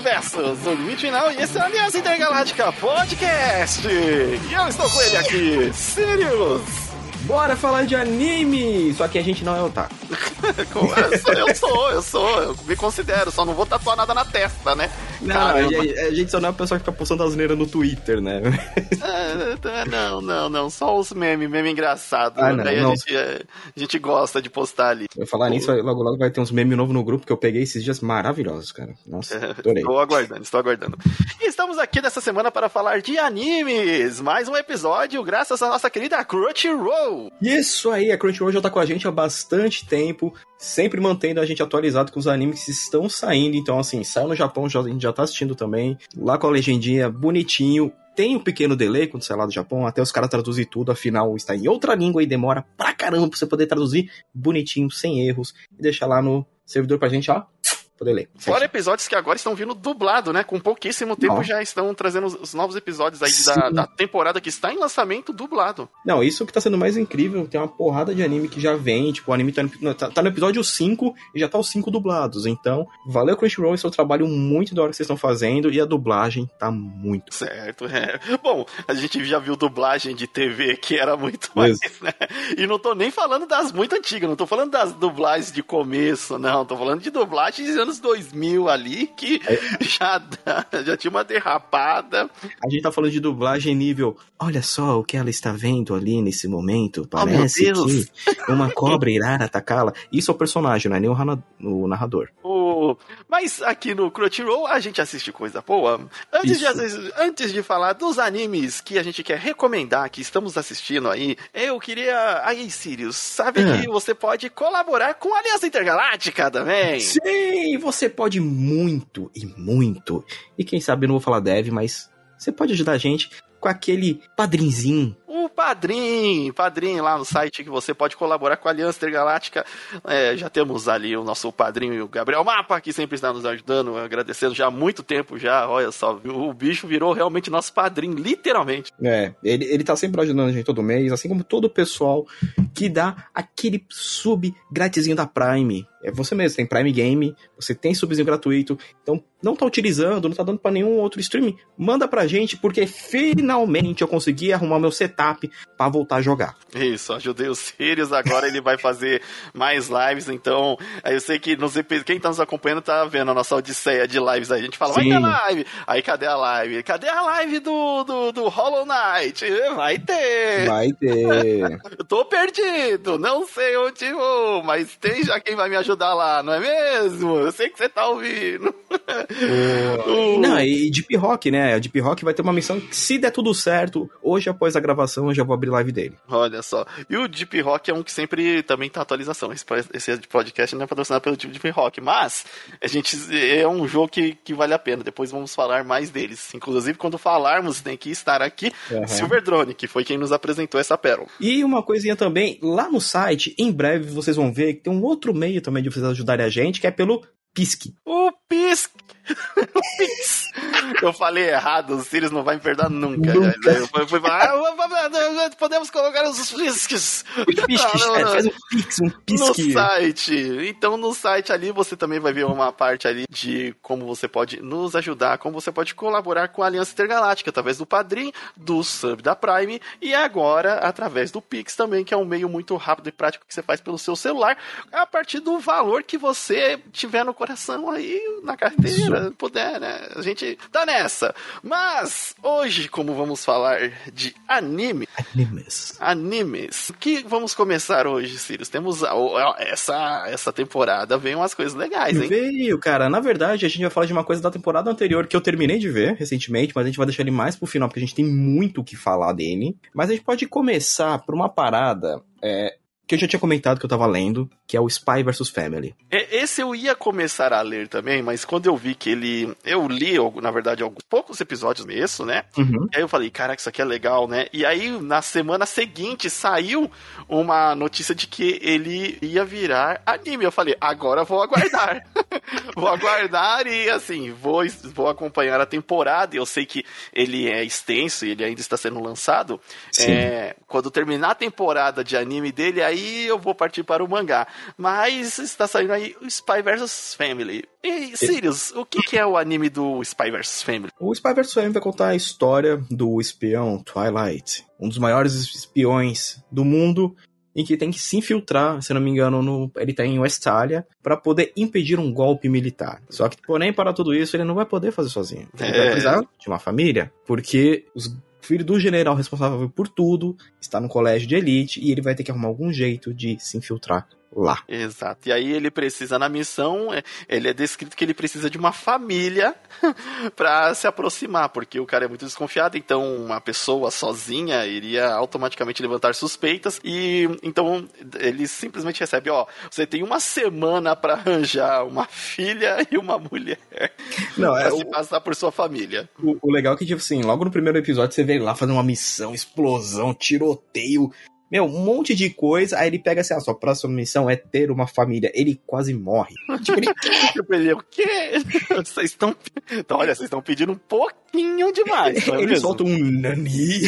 Universos, o final, e esse é o Aliança Intergaláctica Podcast. E eu estou com ele aqui, Sirius. Bora falar de anime! Só que a gente não é otaku. eu sou, eu sou, eu me considero, só não vou tatuar nada na testa, né? Não, a, a, gente só não é a pessoa que fica postando asneira no Twitter, né? É, não, não, não, só os memes, meme engraçado. Ah, não, Aí não. A, gente, a gente gosta de postar ali. Eu falar nisso, logo logo vai ter uns memes novos no grupo que eu peguei esses dias maravilhosos, cara. Nossa, adorei. estou aguardando, estou aguardando. E estamos aqui nessa semana para falar de animes. Mais um episódio, graças à nossa querida Crunchyroll. Isso aí, a Crunchyroll já tá com a gente há bastante tempo, sempre mantendo a gente atualizado com os animes que estão saindo. Então, assim, saiu no Japão, já, a gente já tá assistindo também. Lá com a legendinha bonitinho. Tem um pequeno delay quando sai lá do Japão, até os caras traduzir tudo, afinal está em outra língua e demora pra caramba pra você poder traduzir bonitinho, sem erros, e deixar lá no servidor pra gente, ó, poder ler. Fora episódios que agora estão vindo dublado, né? Com pouquíssimo tempo já estão trazendo os- os novos episódios aí da, da temporada que está em lançamento dublado. Não, isso que tá sendo mais incrível, tem uma porrada de anime que já vem, tipo, o anime tá no, tá- tá no episódio 5 e já tá os 5 dublados. Então, valeu Crunchyroll, esse é um trabalho muito da hora que vocês estão fazendo e a dublagem tá muito. Certo, é. Bom, a gente já viu dublagem de TV que era muito mais, né? E não tô nem falando das muito antigas, não tô falando das dublagens de começo, não. Tô falando de dublagens dos anos 2000 ali, que já, dá- já tinha uma derrapada. A gente tá falando de dublagem nível. Olha só o que ela está vendo ali nesse momento. Oh, Parece Deus. que uma cobra irá atacá-la. Isso é o personagem, não é nem o, narrador. O- Mas aqui no Crunchyroll a gente assiste coisa boa. Antes de, antes de falar dos animes que a gente quer recomendar, que estamos assistindo aí, eu queria. Aí, Sirius, sabe Ah. que você pode colaborar com a Aliança Intergaláctica também? Sim, você pode muito e muito. E quem sabe eu não vou falar deve, mas você pode ajudar a gente com aquele padrinzinho. O Padrim, Padrim lá no site que você pode colaborar com a Aliança Intergaláctica. É, já temos ali o nosso padrinho, o Gabriel Mapa, que sempre está nos ajudando, agradecendo já há muito tempo já. Olha só, o bicho virou realmente nosso padrinho, literalmente. É, ele, ele tá sempre ajudando a gente todo mês, assim como todo o pessoal que dá aquele sub gratizinho da Prime. É você mesmo, tem Prime Game, você tem subzinho gratuito, então não tá utilizando, não tá dando pra nenhum outro streaming, manda pra gente, porque finalmente eu consegui arrumar meu setup pra voltar a jogar. Isso, ajudei os Sirius, agora ele vai fazer mais lives, então eu sei que nos quem tá nos acompanhando tá vendo a nossa odisseia de lives aí, a gente fala, vai Sim. ter live, aí cadê a live? Cadê a live do, do, do Hollow Knight? Vai ter! Vai ter. Eu tô perdido, não sei onde vou, mas tem já quem vai me ajudar lá, não é mesmo? Eu sei que você tá ouvindo. Uh, Não, e Deep Rock, né? A Deep Rock vai ter uma missão que, se der tudo certo, hoje após a gravação eu já vou abrir live dele. Olha só. E o Deep Rock é um que sempre também tá atualização. Esse, esse podcast não é patrocinado pelo Deep Rock, mas a gente é um jogo que, que vale a pena. Depois vamos falar mais deles. Inclusive, quando falarmos, tem que estar aqui Uhum. Silver Drone, que foi quem nos apresentou essa pérola. E uma coisinha também, lá no site, em breve vocês vão ver que tem um outro meio também de vocês ajudarem a gente, que é pelo Pisque. O Pisc. Eu falei errado, o Sirius não vai me perdoar nunca. Nunca. Eu fui, fui falar, ah, podemos colocar os pisques. Pisque, Não, não, não. faz um Pix, um No Pisque. site. Então, no site ali você também vai ver uma parte ali de como você pode nos ajudar, como você pode colaborar com a Aliança Intergaláctica, através do Padrim, do Sub da Prime e agora através do Pix também, que é um meio muito rápido e prático que você faz pelo seu celular, a partir do valor que você tiver no coração aí, na carteira, puder, né? A gente tá nessa. Mas, hoje, como vamos falar de anime, Animes. animes. O que vamos começar hoje, Sirius? Temos a- essa essa temporada vem umas coisas legais, hein? Veio, cara. Na verdade, a gente vai falar de uma coisa da temporada anterior que eu terminei de ver recentemente, mas a gente vai deixar ele mais pro final, porque a gente tem muito o que falar dele. Mas a gente pode começar por uma parada é, que eu já tinha comentado que eu tava lendo, que é o Spy vs Family. Esse eu ia começar a ler também, mas quando eu vi que ele. Eu li, na verdade, alguns poucos episódios mesmo, né? Uhum. E aí eu falei, caraca, isso aqui é legal, né? E aí, na semana seguinte, saiu uma notícia de que ele ia virar anime. Eu falei, agora vou aguardar. vou aguardar e, assim, vou, vou acompanhar a temporada. Eu sei que ele é extenso e ele ainda está sendo lançado. É, quando terminar a temporada de anime dele, aí eu vou partir para o mangá. Mas está saindo aí o Spy vs Family. E, Sirius, o que, que, é o anime do Spy vs Family? O Spy vs Family vai contar a história do espião Twilight, um dos maiores espiões do mundo em que tem que se infiltrar, se não me engano, no, ele tá em Westalia, para poder impedir um golpe militar. Só que, porém, para tudo isso, ele não vai poder fazer sozinho. Ele é. vai precisar de uma família, porque os filho do general responsável por tudo está no colégio de elite e ele vai ter que arrumar algum jeito de se infiltrar lá. Exato. E aí ele precisa na missão, é, ele é descrito que ele precisa de uma família para se aproximar, porque o cara é muito desconfiado, então uma pessoa sozinha iria automaticamente levantar suspeitas e então ele simplesmente recebe, ó, você tem uma semana para arranjar uma filha e uma mulher. Não, é pra se passar por sua família. O, o legal é que tipo assim, logo no primeiro episódio você vê ele lá fazendo uma missão, explosão, tiroteio, meu, um monte de coisa. Aí ele pega assim: a ah, sua próxima missão é ter uma família. Ele quase morre. tipo, ele, tipo, o quê? Vocês estão. Então, olha, vocês estão pedindo um pouquinho demais. É ele mesmo? solta um nani.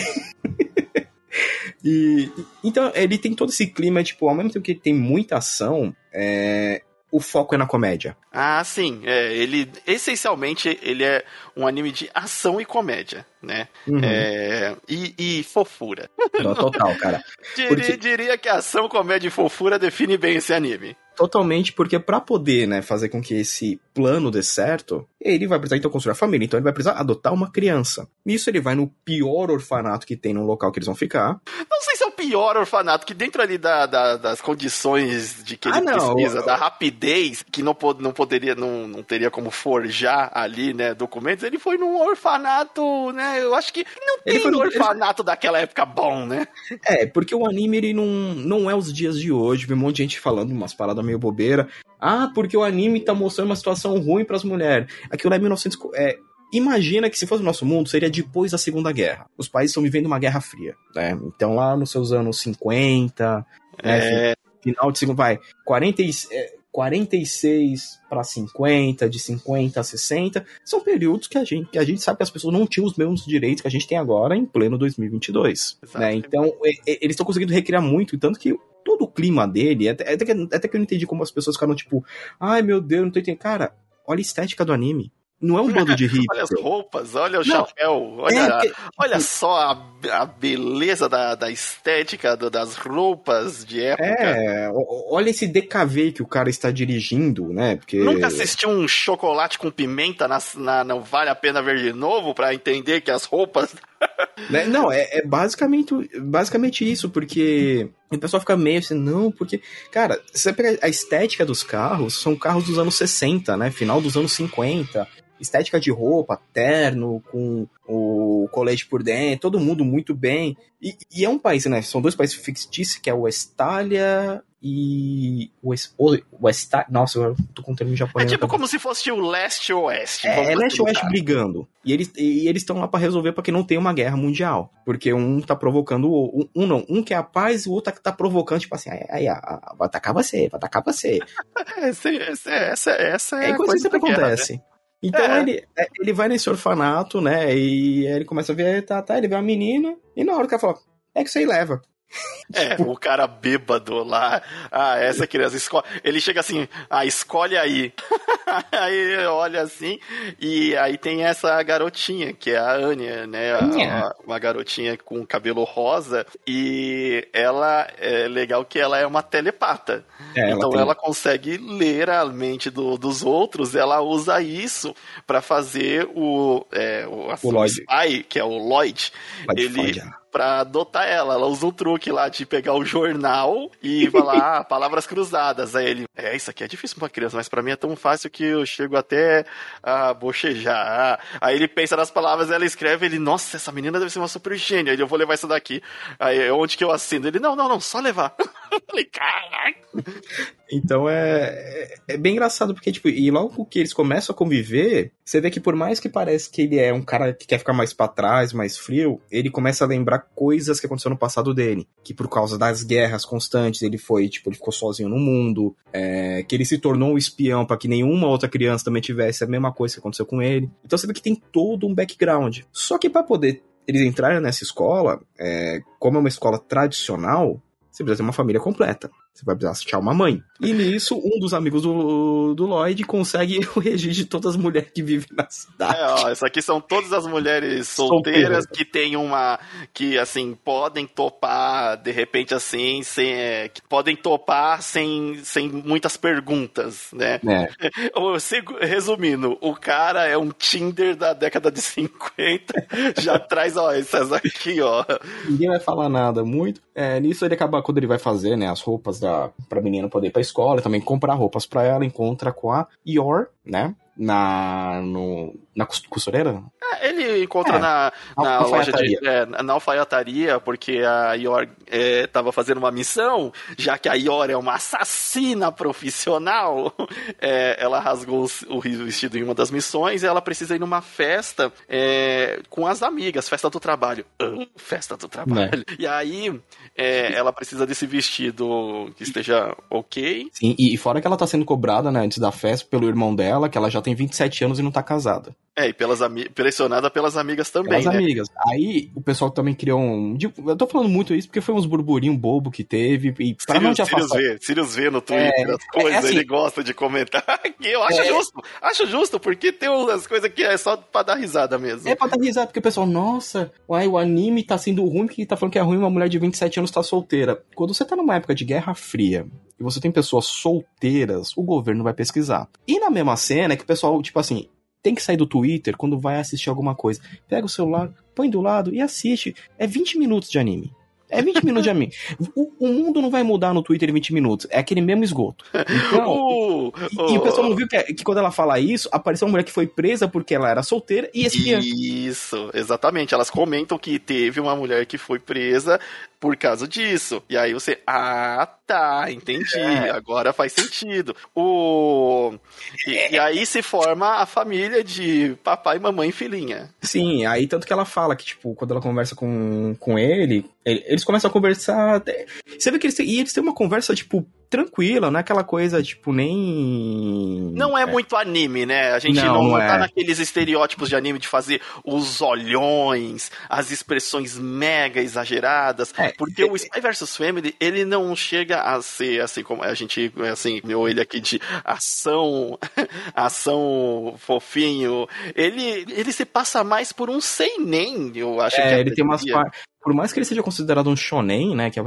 e, então, ele tem todo esse clima, tipo, ao mesmo tempo que ele tem muita ação, é, o foco é na comédia. Ah, sim. É, ele essencialmente ele é um anime de ação e comédia, né? Uhum. É, e, e, fofura. total, cara. diria, Porque... diria que ação, comédia e fofura define bem esse anime. Totalmente, porque para poder, né, fazer com que esse plano dê certo, ele vai precisar então construir a família, então ele vai precisar adotar uma criança. Nisso ele vai no pior orfanato que tem no local que eles vão ficar. Não sei se é o pior orfanato, que dentro ali da, da, das condições de que ele ah, não, precisa, eu... da rapidez, que não, não poderia, não, não teria como forjar ali, né, documentos, ele foi num orfanato, né, eu acho que não tem ele foi orfanato ele... daquela época bom, né? É, porque o anime, ele não, não é os dias de hoje, vi um monte de gente falando umas paradas meio bobeira. Ah, porque o anime tá mostrando uma situação ruim para as mulheres. Aquilo é 1900. É, imagina que se fosse o nosso mundo, seria depois da Segunda Guerra. Os países estão vivendo uma guerra fria, né? Então lá nos seus anos 50, né, é... final de segundo, vai, 40, é, 46 para 50, de 50 a 60, são períodos que a gente, que a gente sabe que as pessoas não tinham os mesmos direitos que a gente tem agora em pleno 2022. Né? Então, eles estão conseguindo recriar muito, tanto que todo o clima dele, até, até, que, até que eu não entendi como as pessoas ficaram tipo, ai meu Deus, não tô entendendo. Cara, olha a estética do anime. Não é um bando de hipster. olha as roupas, olha o não, chapéu, olha, é olha só a, a beleza da, da estética do, das roupas de época. É, olha esse DKV que o cara está dirigindo, né? Porque... Nunca assistiu um chocolate com pimenta na, na Não Vale a Pena Ver de Novo para entender que as roupas... né? Não, é, é, basicamente, basicamente isso, porque o pessoal fica meio assim, não, porque, cara, você pega a estética dos carros, são carros dos anos 60, né? Final dos anos 50 estética de roupa, terno, com o colete por dentro, todo mundo muito bem. E, e é um país, né? São dois países fictícios, que é o Estália e o West, nossa, eu tô com um termo japonês. É tipo como se fosse o leste oeste. É, é leste oeste brigando. E eles e eles estão lá para resolver para que não tenha uma guerra mundial, porque um tá provocando o um, um não, um quer a paz, o outro tá provocando tipo assim, aí, vai atacar você, vai atacar você. essa, essa, essa é, é coisa que sempre acontece. Guerra, né? Então é. ele, é, ele vai nesse orfanato, né? E ele começa a ver, tá, tá, ele vê uma menina, e na hora que ela fala, é que você leva. É, o cara bêbado lá. Ah, essa criança escolhe. Ele chega assim, ah, escolhe aí. aí olha assim, e aí tem essa garotinha, que é a Anya, né? A, uma garotinha com cabelo rosa, e ela é legal que ela é uma telepata. É, então ela, ela, consegue ler a mente do, dos outros, ela usa isso para fazer o, é, o, o Lloyd. Spy, que é o Lloyd. Lloyd ele pra adotar ela. Ela usa um truque lá de pegar o jornal e falar ah, palavras cruzadas. Aí ele, é, isso aqui é difícil pra uma criança, mas para mim é tão fácil que eu chego até a bochejar. Aí ele pensa nas palavras, ela escreve, ele, nossa, essa menina deve ser uma super gênia. Eu vou levar isso daqui. Aí, onde que eu assino? Ele, não, não, não, só levar. Falei, caraca. Então é, é, é bem engraçado, porque, tipo, e logo que eles começam a conviver, você vê que por mais que pareça que ele é um cara que quer ficar mais para trás, mais frio, ele começa a lembrar coisas que aconteceram no passado dele. Que por causa das guerras constantes, ele foi, tipo, ele ficou sozinho no mundo, é, que ele se tornou um espião para que nenhuma outra criança também tivesse a mesma coisa que aconteceu com ele. Então você vê que tem todo um background. Só que para poder eles entrarem nessa escola, é, como é uma escola tradicional, você precisa ter uma família completa. Você vai precisar achar uma mãe. E nisso, um dos amigos do, do Lloyd consegue o registro de todas as mulheres que vivem na cidade. É, ó, isso aqui são todas as mulheres solteiras que têm uma. que, assim, podem topar, de repente, assim, sem, é, que podem topar sem, sem muitas perguntas, né? É. Resumindo, o cara é um Tinder da década de 50, já traz, ó, essas aqui, ó. Ninguém vai falar nada muito. É, nisso ele acaba, quando ele vai fazer, né, as roupas da, pra menina poder ir pra escola, também comprar roupas para ela, encontra com a Yor, né? Na, no, na costureira? É, ele encontra é, na, na loja de. É, na alfaiataria, porque a Yor estava é, fazendo uma missão, já que a Yor é uma assassina profissional, é, ela rasgou o vestido em uma das missões e ela precisa ir numa festa é, com as amigas, festa do trabalho. Uh, festa do trabalho. E aí ela precisa desse vestido que esteja ok. Sim, e fora que ela tá sendo cobrada, né, antes da festa pelo irmão dela, que ela já tem 27 anos e não tá casada. É, e pelas pressionada pelas amigas também, pelas né? amigas. Aí o pessoal também criou um... Eu tô falando muito isso porque foi uns burburinho bobo que teve e pra Sirius, não te afastar... Sirius vê, Sirius vê no Twitter é, as coisas, é assim, ele gosta de comentar. eu acho é, justo, acho justo, porque tem umas coisas que é só pra dar risada mesmo. É pra dar risada, porque o pessoal, nossa, uai, o anime tá sendo ruim porque tá falando que é ruim uma mulher de 27 anos tá solteira. Quando você tá numa época de Guerra Fria e você tem pessoas solteiras, o governo vai pesquisar. E na mesma cena é que o pessoal, tipo assim, tem que sair do Twitter quando vai assistir alguma coisa. Pega o celular, põe do lado e assiste. É 20 minutos de anime. É 20 minutos de anime. O, o, mundo não vai mudar no Twitter em 20 minutos. É aquele mesmo esgoto. Então, uh, uh, e, e, o pessoal não viu que, que, quando ela fala isso, apareceu uma mulher que foi presa porque ela era solteira e espiã. Isso, exatamente. Elas comentam que teve uma mulher que foi presa por causa disso. E aí você, ah, tá, entendi. É. Agora faz sentido. O e, e, aí se forma a família de papai, mamãe e filhinha. Sim, aí tanto que ela fala que tipo quando ela conversa com, com ele, eles começam a conversar. Você vê que eles têm, e eles têm uma conversa tipo tranquila, não é aquela coisa, tipo, nem. Não é, é. muito anime, né? A gente não, não, tá é. naqueles estereótipos de anime de fazer os olhões, as expressões mega exageradas. É, porque o Spy vs Family, ele não chega a ser assim como a gente, assim, meu ele aqui de ação, ação fofinho. Ele, ele se passa mais por um seinen, eu acho é, que ele tem umas por mais que ele seja considerado um shonen, né, que é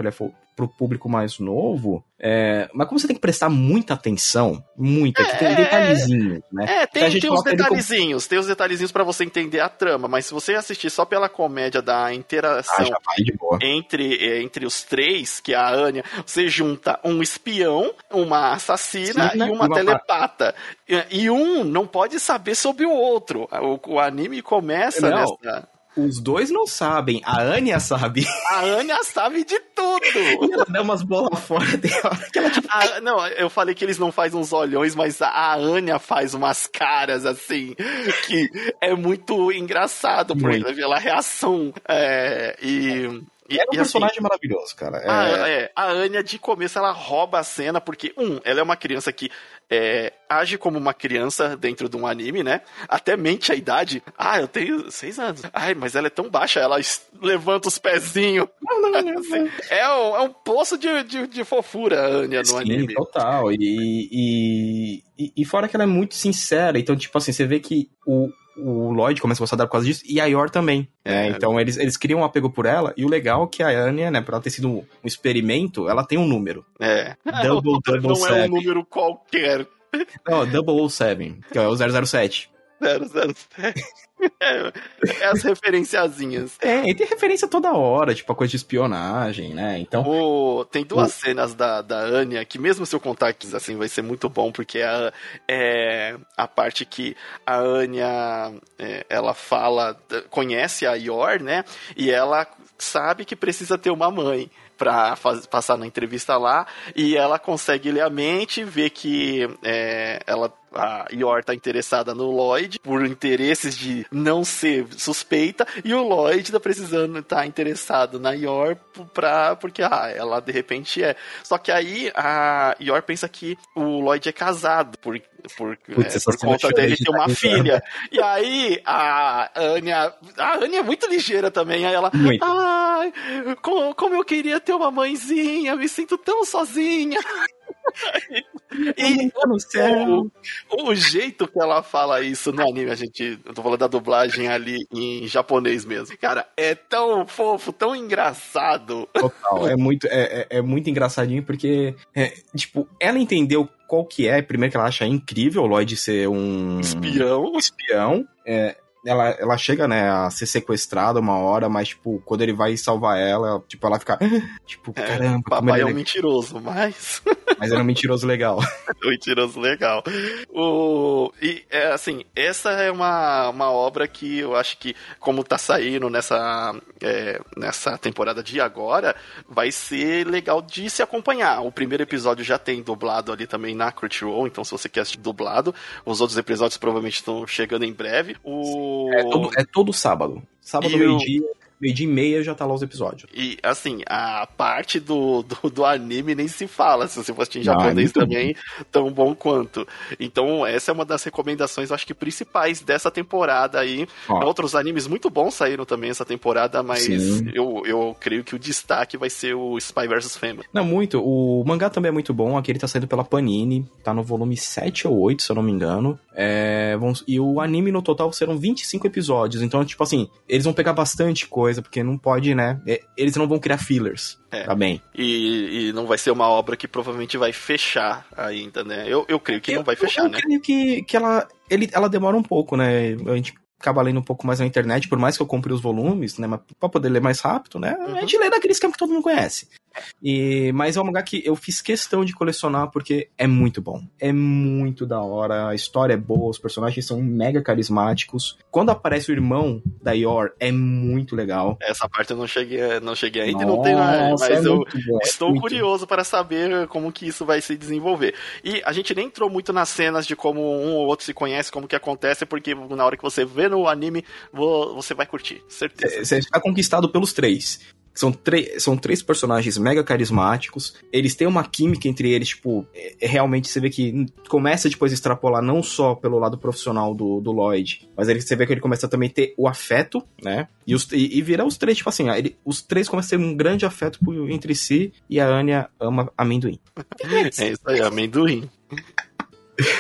pro público mais novo, é, mas como você tem que prestar muita atenção, muita, é, que tem detalhezinhos, né? É, tem, tem os detalhezinhos, como... tem os detalhezinhos para você entender a trama, mas se você assistir só pela comédia da interação ah, entre, entre os três, que é a Anya, você junta um espião, uma assassina Sim, né? e uma, uma telepata. E um não pode saber sobre o outro. O, o anime começa não. nessa os dois não sabem, a Anya sabe. A Anya sabe de tudo. E ela dá umas bolas fora, tem hora que ela tipo... A, não, eu falei que eles não fazem uns olhões, mas a Anya faz umas caras assim, que é muito engraçado, porque ela reação. É, e e, é um e, personagem assim, maravilhoso, cara. É... A, é, a Anya, de começo, ela rouba a cena, porque, um, ela é uma criança que é, age como uma criança dentro de um anime, né? Até mente a idade. Ah, eu tenho seis anos. Ai, mas ela é tão baixa, ela levanta os pezinhos. Não, não, não, assim, é, um, é um poço de, de, de fofura, a Anya, no Sim, anime. total. E, e, e, e fora que ela é muito sincera. Então, tipo assim, você vê que o, o Lloyd começa a gostar dela por causa disso, e a Yor também. É, é, então eles, eles criam um apego por ela, e o legal é que a Anya, né, por ela ter sido um, experimento, ela tem um número. É. Double, double Não seven. é um número qualquer. Não, Double 07, que é o 007. 007. É, é, as referenciazinhas. É, e tem referência toda hora, tipo a coisa de espionagem, né? Então. O, tem duas o... cenas da, da Anya que, mesmo se eu contar aqui, assim, vai ser muito bom, porque é, é a parte que a Anya é, ela fala, conhece a Yor, né? E ela sabe que precisa ter uma mãe. Pra passar na entrevista lá, e ela consegue ler a mente, ver que é, ela a Yor tá interessada no Lloyd por interesses de não ser suspeita e o Lloyd tá precisando tá interessado na Yor pra, porque ah, ela de repente é. Só que aí a Yor pensa que o Lloyd é casado por, por, Putz, é, por conta dele ter uma filha. E aí a Anya, a Anya é muito ligeira também, aí ela, ai, como, como eu queria ter uma mãezinha, me sinto tão sozinha. E céu. O, o, jeito que ela fala isso no anime, a gente. Eu tô falando da dublagem ali em japonês mesmo. Cara, é tão fofo, tão engraçado. Total, é muito, é, é, é muito engraçadinho porque, é, tipo, ela entendeu qual que é. Primeiro que ela acha incrível o Lloyd ser um. Espião. Espião. É, ela, ela chega, né, a ser sequestrada uma hora, mas, tipo, quando ele vai salvar ela, tipo, ela fica. Tipo, é, caramba. Papai é um mentiroso, mas. Mas era um mentiroso legal. um mentiroso legal. O, e, é, assim, essa é uma, uma obra que eu acho que, como tá saindo nessa, é, nessa temporada de agora, vai ser legal de se acompanhar. O primeiro episódio já tem dublado ali também na Crunchyroll, então se você quer assistir dublado, os outros episódios provavelmente estão chegando em breve. O é todo, é todo sábado. Sábado, meio-dia, meio-dia e meia já tá lá os episódios. E, assim, a parte do, do, do anime nem se fala. Se você for assistir em japonês ah, também, tão bom quanto. Então, essa é uma das recomendações, acho que principais dessa temporada aí. Ó. Outros animes muito bons saíram também essa temporada, mas eu, eu creio que o destaque vai ser o Spy vs Family. Não, muito. O mangá também é muito bom. Aqui ele tá saindo pela Panini. Tá no volume 7 ou 8, se eu não me engano. É, vão, e o anime no total serão 25 episódios. Então, tipo assim, eles vão pegar bastante coisa coisa, porque não pode, né? É, eles não vão criar fillers. É. Tá bem. E, e, não vai ser uma obra que provavelmente vai fechar ainda, né? Eu, eu creio que eu, não vai fechar, eu, eu né? Eu creio que, que ela, ele, ela demora um pouco, né? A gente acaba lendo um pouco mais na internet, por mais que eu compre os volumes, né? Mas pra poder ler mais rápido, né? Uhum. A gente lê naquele esquema que todo mundo conhece. E, mas é um mangá que eu fiz questão de colecionar porque é muito bom. É muito da hora, a história é boa, os personagens são mega carismáticos. Quando aparece o irmão da Yor, é muito legal. Essa parte eu não cheguei, não cheguei ainda e não tenho mais, mas é eu bom, estou muito curioso para saber como que isso vai se desenvolver. E a gente nem entrou muito nas cenas de como um ou outro se conhece, como que acontece, porque na hora que você vê no anime, você vai curtir, certeza. Você está conquistado pelos três. São, são três personagens mega carismáticos. Eles têm uma química entre eles, tipo, é, é, realmente você vê que começa depois a extrapolar não só pelo lado profissional do, do Lloyd, mas ele, você vê que ele começa a também ter o afeto, né? E, os, e, e vira os três, tipo assim, ele, os três começam a ter um grande afeto por, entre si e a Anya ama amendoim. é isso aí, amendoim.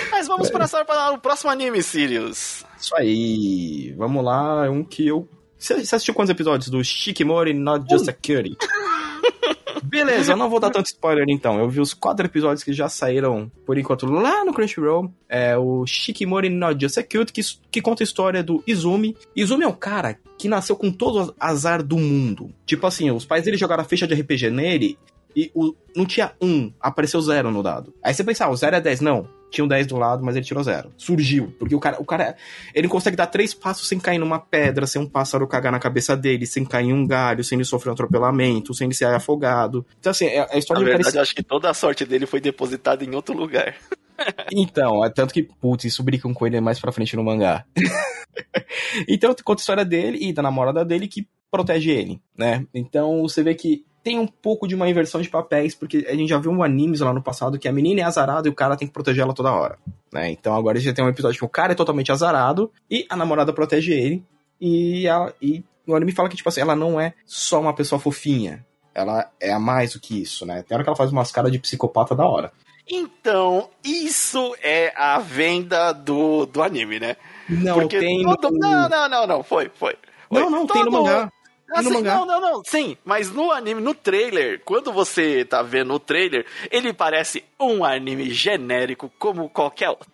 Mas vamos é. passar para o próximo anime, Sirius. Isso aí. Vamos lá, um que eu você assistiu quantos episódios do Shikimori Not Just a Cutie? Beleza, eu não vou dar tanto spoiler então. Eu vi os quatro episódios que já saíram, por enquanto, lá no Crunchyroll. É o Shikimori Not Just a Cute, que, que conta a história do Izumi. Izumi é um cara que nasceu com todo o azar do mundo. Tipo assim, os pais dele jogaram a ficha de RPG nele e o, não tinha um, apareceu zero no dado. Aí você pensa, ah, o zero é 10. Não, tinha um 10 do lado, mas ele tirou zero. Surgiu. Porque o cara, o cara, ele consegue dar três passos sem cair numa pedra, sem um pássaro cagar na cabeça dele, sem cair em um galho, sem ele sofrer um atropelamento, sem ele ser afogado. Então, assim, é, é a história Na verdade, parece... eu acho que toda a sorte dele foi depositada em outro lugar. então, é tanto que, putz, isso brincam com ele mais pra frente no mangá. então, conta a história dele e da namorada dele que protege ele, né? Então, você vê que tem um pouco de uma inversão de papéis, porque a gente já viu um animes lá no passado que a menina é azarada e o cara tem que proteger ela toda hora, né? Então agora a gente tem um episódio que o cara é totalmente azarado e a namorada protege ele e, ela, e o anime fala que, tipo assim, ela não é só uma pessoa fofinha, ela é a mais do que isso, né? Tem hora que ela faz umas caras de psicopata da hora. Então, isso é a venda do, do anime, né? Não, Porque tem. Todo... No... Não, não, não, não, foi, foi. foi. Não, não, todo... tem no mangá. Assim, não, não, não. Sim, mas no anime, no trailer, quando você tá vendo o trailer, ele parece um anime genérico como qualquer outro.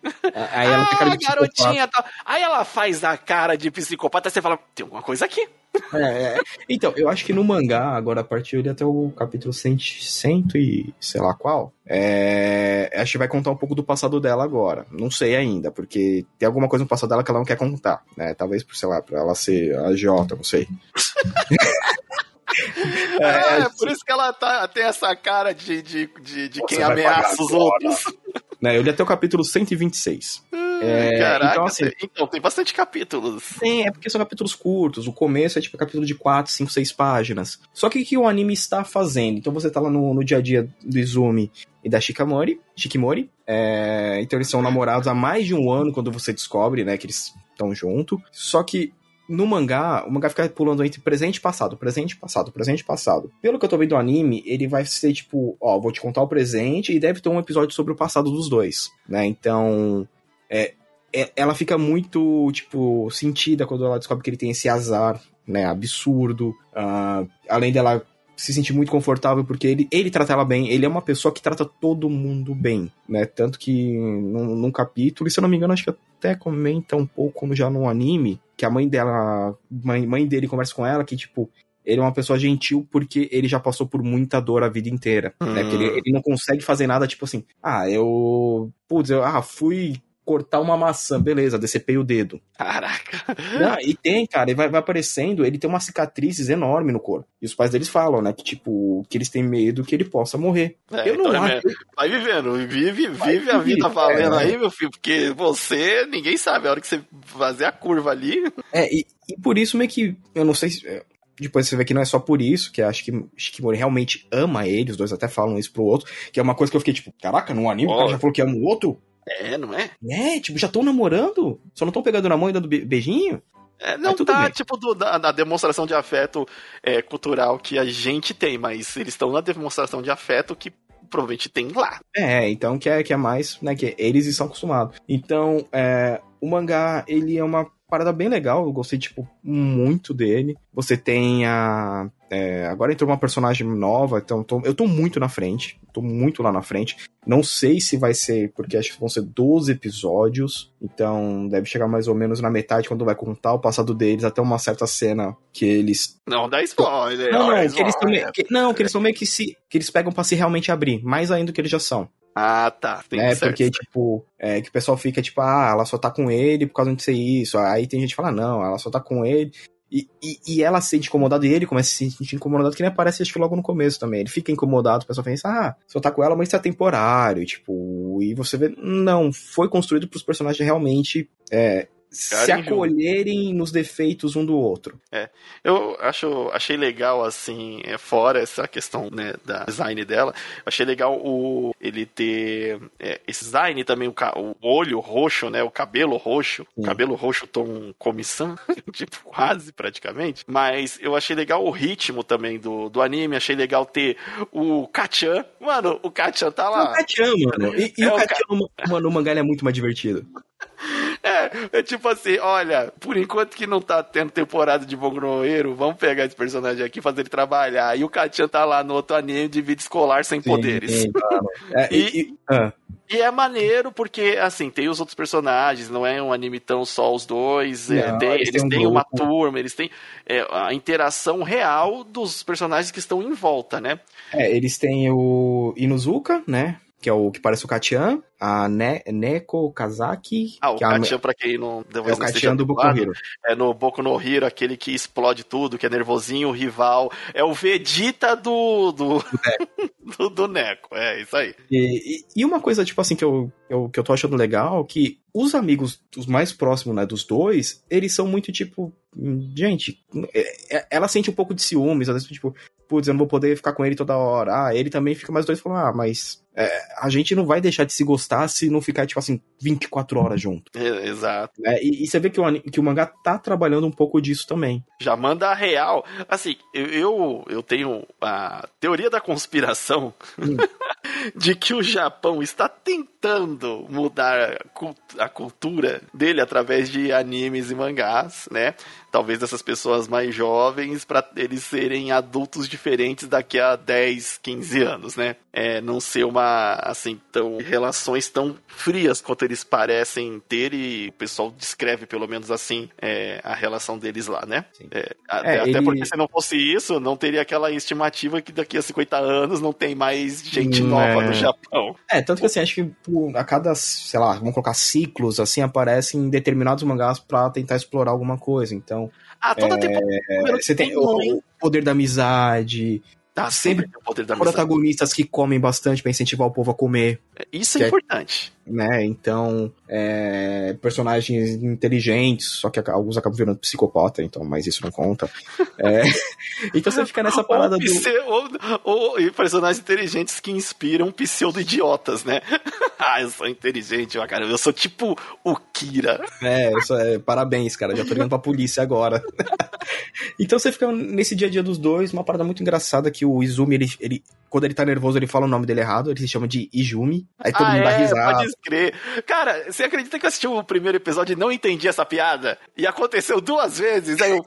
Aí ela ah, garotinha tá... Aí ela faz a cara de psicopata e você fala, tem alguma coisa aqui. É, é. Então, eu acho que no mangá, agora a partir de até o capítulo 100, 100 e sei lá qual, é, acho que vai contar um pouco do passado dela agora. Não sei ainda, porque tem alguma coisa no passado dela que ela não quer contar, né? Talvez, por, sei lá, pra ela ser a Jota, não sei. É, ah, é por isso que ela tá, tem essa cara de, de, de, de quem ameaça os outros. Né, eu li até o capítulo 126. É, Caraca, então, assim, então, tem bastante capítulos. Tem, é porque são capítulos curtos. O começo é tipo capítulo de 4, 5, 6 páginas. Só que o que o anime está fazendo? Então você tá lá no, no dia a dia do Izumi e da Shikamori, Shikimori. É, então eles são namorados há mais de um ano quando você descobre, né, que eles estão junto. Só que no mangá, o mangá fica pulando entre presente e passado, presente e passado, presente e passado. Pelo que eu tô vendo do anime, ele vai ser tipo, ó, vou te contar o presente e deve ter um episódio sobre o passado dos dois, né? Então, é, é, ela fica muito, tipo, sentida quando ela descobre que ele tem esse azar, né, absurdo. Uh, além dela se sentir muito confortável porque ele, ele trata ela bem, ele é uma pessoa que trata todo mundo bem, né? Tanto que num, num capítulo, e se eu não me engano, acho que até comenta um pouco já no anime, que a mãe dela, mãe, mãe dele conversa com ela que, tipo, ele é uma pessoa gentil porque ele já passou por muita dor a vida inteira, hum. né? Porque ele, ele, não consegue fazer nada, tipo assim, ah, eu, putz, eu ah, fui cortar uma maçã, beleza, decepei o dedo. Caraca. Não, e tem, cara, e vai, vai aparecendo, ele tem umas cicatrizes enormes no corpo. E os pais deles falam, né, que tipo, que eles têm medo que ele possa morrer. É, eu não então, acho. Vai vivendo, vive, vai vive a vida valendo é, aí, meu filho, porque você, ninguém sabe, a hora que você fazer a curva ali. É, e, e por isso meio que, eu não sei se é, depois você vê que não é só por isso, que acho que Shikimori realmente ama ele, os dois até falam isso pro outro, que é uma coisa que eu fiquei tipo, caraca, num anime oh. o cara já falou que ama o outro? É, não é? É, tipo, já estão namorando? Só não estão pegando na mão e dando beijinho? É, não tá, bem. tipo, do, da, da, demonstração de afeto é, cultural que a gente tem, mas eles estão na demonstração de afeto que provavelmente tem lá. É, então que é, que é mais, né, que eles estão acostumados. Então, é, o mangá, ele é uma parada bem legal, eu gostei, tipo, muito dele. Você tem a é, agora entrou uma personagem nova, então tô, eu tô muito na frente. Tô muito lá na frente. Não sei se vai ser, porque acho que vão ser 12 episódios. Então deve chegar mais ou menos na metade quando vai contar o passado deles, até uma certa cena que eles. Não, dá spoiler. Não, não, que eles também. Que, não, que eles são meio que se. Que eles pegam pra se realmente abrir. Mais ainda do que eles já são. Ah, tá. Tem é, porque, tipo, é, que o pessoal fica, tipo, ah, ela só tá com ele por causa de ser isso. Aí tem gente que fala, não, ela só tá com ele e, e, e, ela se sente incomodada e ele começa a se sentir incomodado, que nem aparece acho que logo no começo também. Ele fica incomodado, o pessoal pensa, ah, só tá com ela, mas isso é temporário, tipo, e você vê, não, foi construído para os personagens realmente é, se acolherem nos defeitos um do outro. É, eu acho, achei legal assim, é, fora essa questão né, da design dela, achei legal o ele ter é, esse design também o, o, olho roxo, né, o cabelo roxo, o cabelo roxo tom comissão, tipo quase praticamente. Mas eu achei legal o ritmo também do, do anime, achei legal ter o Kachan, mano, o Kachan tá lá. O Kachan, mano. E, e é o Kachan, mano, o mangá é muito mais divertido. É, é tipo assim, olha, por enquanto que não tá tendo temporada de Bongroeiro, vamos pegar esse personagem aqui e fazer ele trabalhar. E o Kachan tá lá no outro anime de vida escolar sem sim, poderes. É, e, e, ah. e, é maneiro porque, assim, tem os outros personagens, não é um anime tão só os dois. É, não, tem, eles, eles têm, um uma turma, eles têm é, a interação real dos personagens que estão em volta, né? É, eles têm o Inuzuka, né? Que é o que parece o Katian, a ne Neko Kazaki. Ah, o que Katian, é a... pra quem não... É o Katian do Boku no Hero. É no Boku no Hero, aquele que explode tudo, que é nervosinho, o rival. É o Vegeta do... Do, do, Neko. do, do Neko, é isso aí. E, e, e, uma coisa, tipo assim, que eu, eu, que eu tô achando legal, que os amigos, os mais próximos, né, dos dois, eles são muito, tipo... Gente, é, é, ela sente um pouco de ciúmes, às vezes, tipo, putz, eu não vou poder ficar com ele toda hora. Ah, ele também fica mais dois falando, ah, mas é, a gente não vai deixar de se gostar se não ficar, tipo assim, 24 horas junto. É, exato. É, e, e, você vê que o, que o mangá tá trabalhando um pouco disso também. Já manda a real. Assim, eu, eu tenho a teoria da conspiração hum. de que o Japão está tentando mudar a cultura dele através de animes e mangás, né? talvez essas pessoas mais jovens para eles serem adultos diferentes daqui a 10, 15 anos, né? É, não ser uma, assim, tão, relações tão frias quanto eles parecem ter e o pessoal descreve pelo menos assim é, a relação deles lá, né? É, até, até ele... porque se não fosse isso, não teria aquela estimativa que daqui a 50 anos não tem mais gente hum, nova no é. Japão. É, tanto que assim, acho que a cada, sei lá, vamos colocar ciclos, assim, aparecem determinados mangás pra tentar explorar alguma coisa. Então, Ah, toda É, temporada. você tem o, o poder da amizade, Tá sempre sempre o poder da amizade. protagonistas que comem bastante pra incentivar o povo a comer, Isso que é é- importante. Né? Então, é, personagens inteligentes, só que alguns acabam virando psicopata, então, mas isso não conta. É, então você fica nessa parada ou, do. ou, ou- e personagens inteligentes que inspiram pseudo-idiotas, né? ah, eu sou inteligente, ó, cara. Eu sou tipo o Kira. É, isso é, parabéns, cara. Já tô ligando pra polícia agora. então você fica nesse dia a dia dos dois, uma parada muito engraçada que o Izumi, ele, ele, quando ele tá nervoso, ele fala o nome dele errado, ele se chama de Izumi. Aí todo ah, mundo dá é, risada. pode crer. Cara, você acredita que eu assisti o primeiro episódio e não entendi essa piada? E aconteceu duas vezes, aí eu...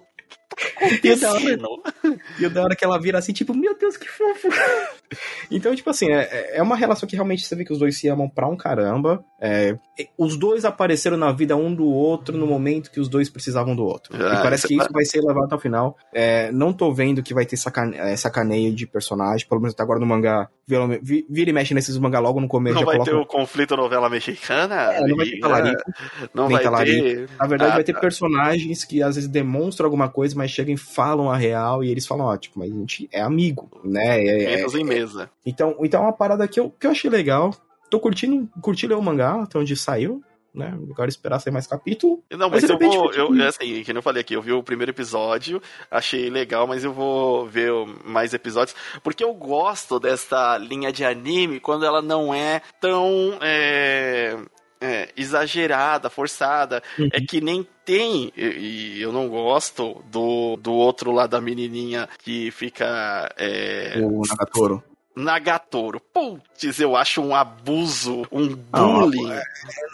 E o da hora-. E o da hora que ela vira assim, tipo, meu Deus, que fofo. então, tipo assim, é, é uma relação que realmente você vê que os dois se amam pra um caramba. É, os dois apareceram na vida um do outro no momento que os dois precisavam do outro. Ah, e parece isso que é isso vai ser levado até o final. É, não tô vendo que vai ter sacane- é, sacaneio de personagem, pelo menos até agora no mangá. Vira, vi- vira e mexe nesses mangá logo no começo. Não vai coloca- ter o conflito novela mexicana? É, não vai ter talarico. ah, Não vai talarico. ter... Na verdade, Ah, vai ter tá. personagens que às vezes demonstram alguma coisa, mas chegam e falam a real e eles falam, ó, tipo, mas a gente é amigo, né? É- é- Menos em mesa. então, então é uma parada que eu, que eu achei legal. Tô curtindo, curti ler o mangá até onde saiu, né? Agora esperar sair mais capítulo. Não, Mas mas, eu vou. fica- Eu, é assim, que eu falei aqui, eu vi o primeiro episódio, achei legal, mas eu vou ver mais episódios, porque eu gosto dessa linha de anime quando ela não é tão. é, é, exagerada, forçada. Uhum. É que nem tem, e, e eu não gosto do, do outro lado da menininha que fica. é, O Nagatoro. Nagatoro. Putz, eu acho um abuso, um Ah, bullying.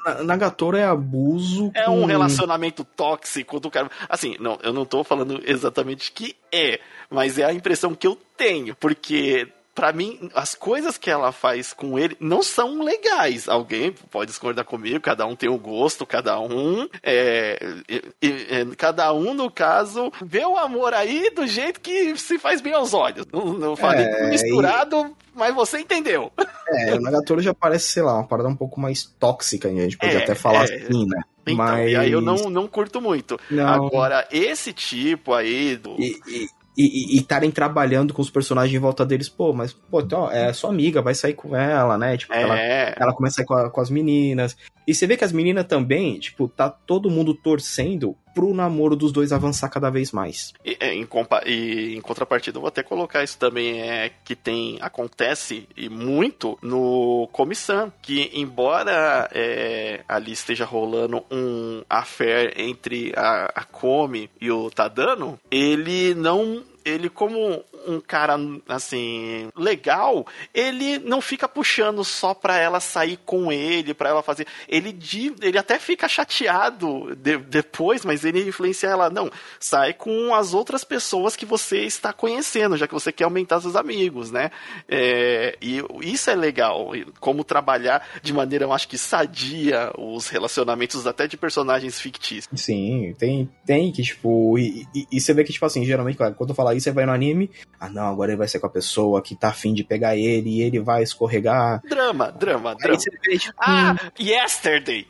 Na- Nagatoro é abuso. É com- um relacionamento tóxico do cara. Assim, não, eu não tô falando exatamente que é, mas é a impressão que eu tenho, porque pra mim as coisas que ela faz com ele não são legais. Alguém pode discordar comigo, cada um tem um gosto, cada um é, é, é, cada um no caso vê o amor aí do jeito que se faz bem aos olhos. Não, não falei É, misturado, mas você entendeu. É, o Nagatoro já parece, sei lá, uma parada um pouco mais tóxica, a gente pode É, até falar é. assim, né? Então, Mas- e aí eu não, não curto muito. Não. Agora, esse tipo aí do. E- e- E estarem trabalhando com os personagens em volta deles, pô, mas, pô, então, é sua amiga, vai sair com ela, né? Tipo, ela É, ela começa a sair com, a- com as meninas. E você vê que as meninas também, tipo, tá todo mundo torcendo pro namoro dos dois avançar cada vez mais. e, é, em, e em contrapartida, eu vou até colocar isso também, é que tem, acontece e muito no Comissão, que embora é, ali esteja rolando um affair entre a, a Komi e o Tadano, ele não ele como um cara assim legal, ele não fica puxando só pra ela sair com ele, pra ela fazer. Ele ele até fica chateado de- depois, mas ele influencia ela não, sai com as outras pessoas que você está conhecendo, já que você quer aumentar seus amigos, né? É, e isso é legal, como trabalhar de maneira, eu acho que sadia os relacionamentos até de personagens fictícios. Sim, tem, tem que, tipo. E, e- e você vê que, tipo assim, geralmente, quando eu falar isso, você vai no anime. Ah, não, agora ele vai ser com a pessoa que tá afim de pegar ele e ele vai escorregar. Drama, drama, Aí drama. você vê, tipo. Ah, yesterday.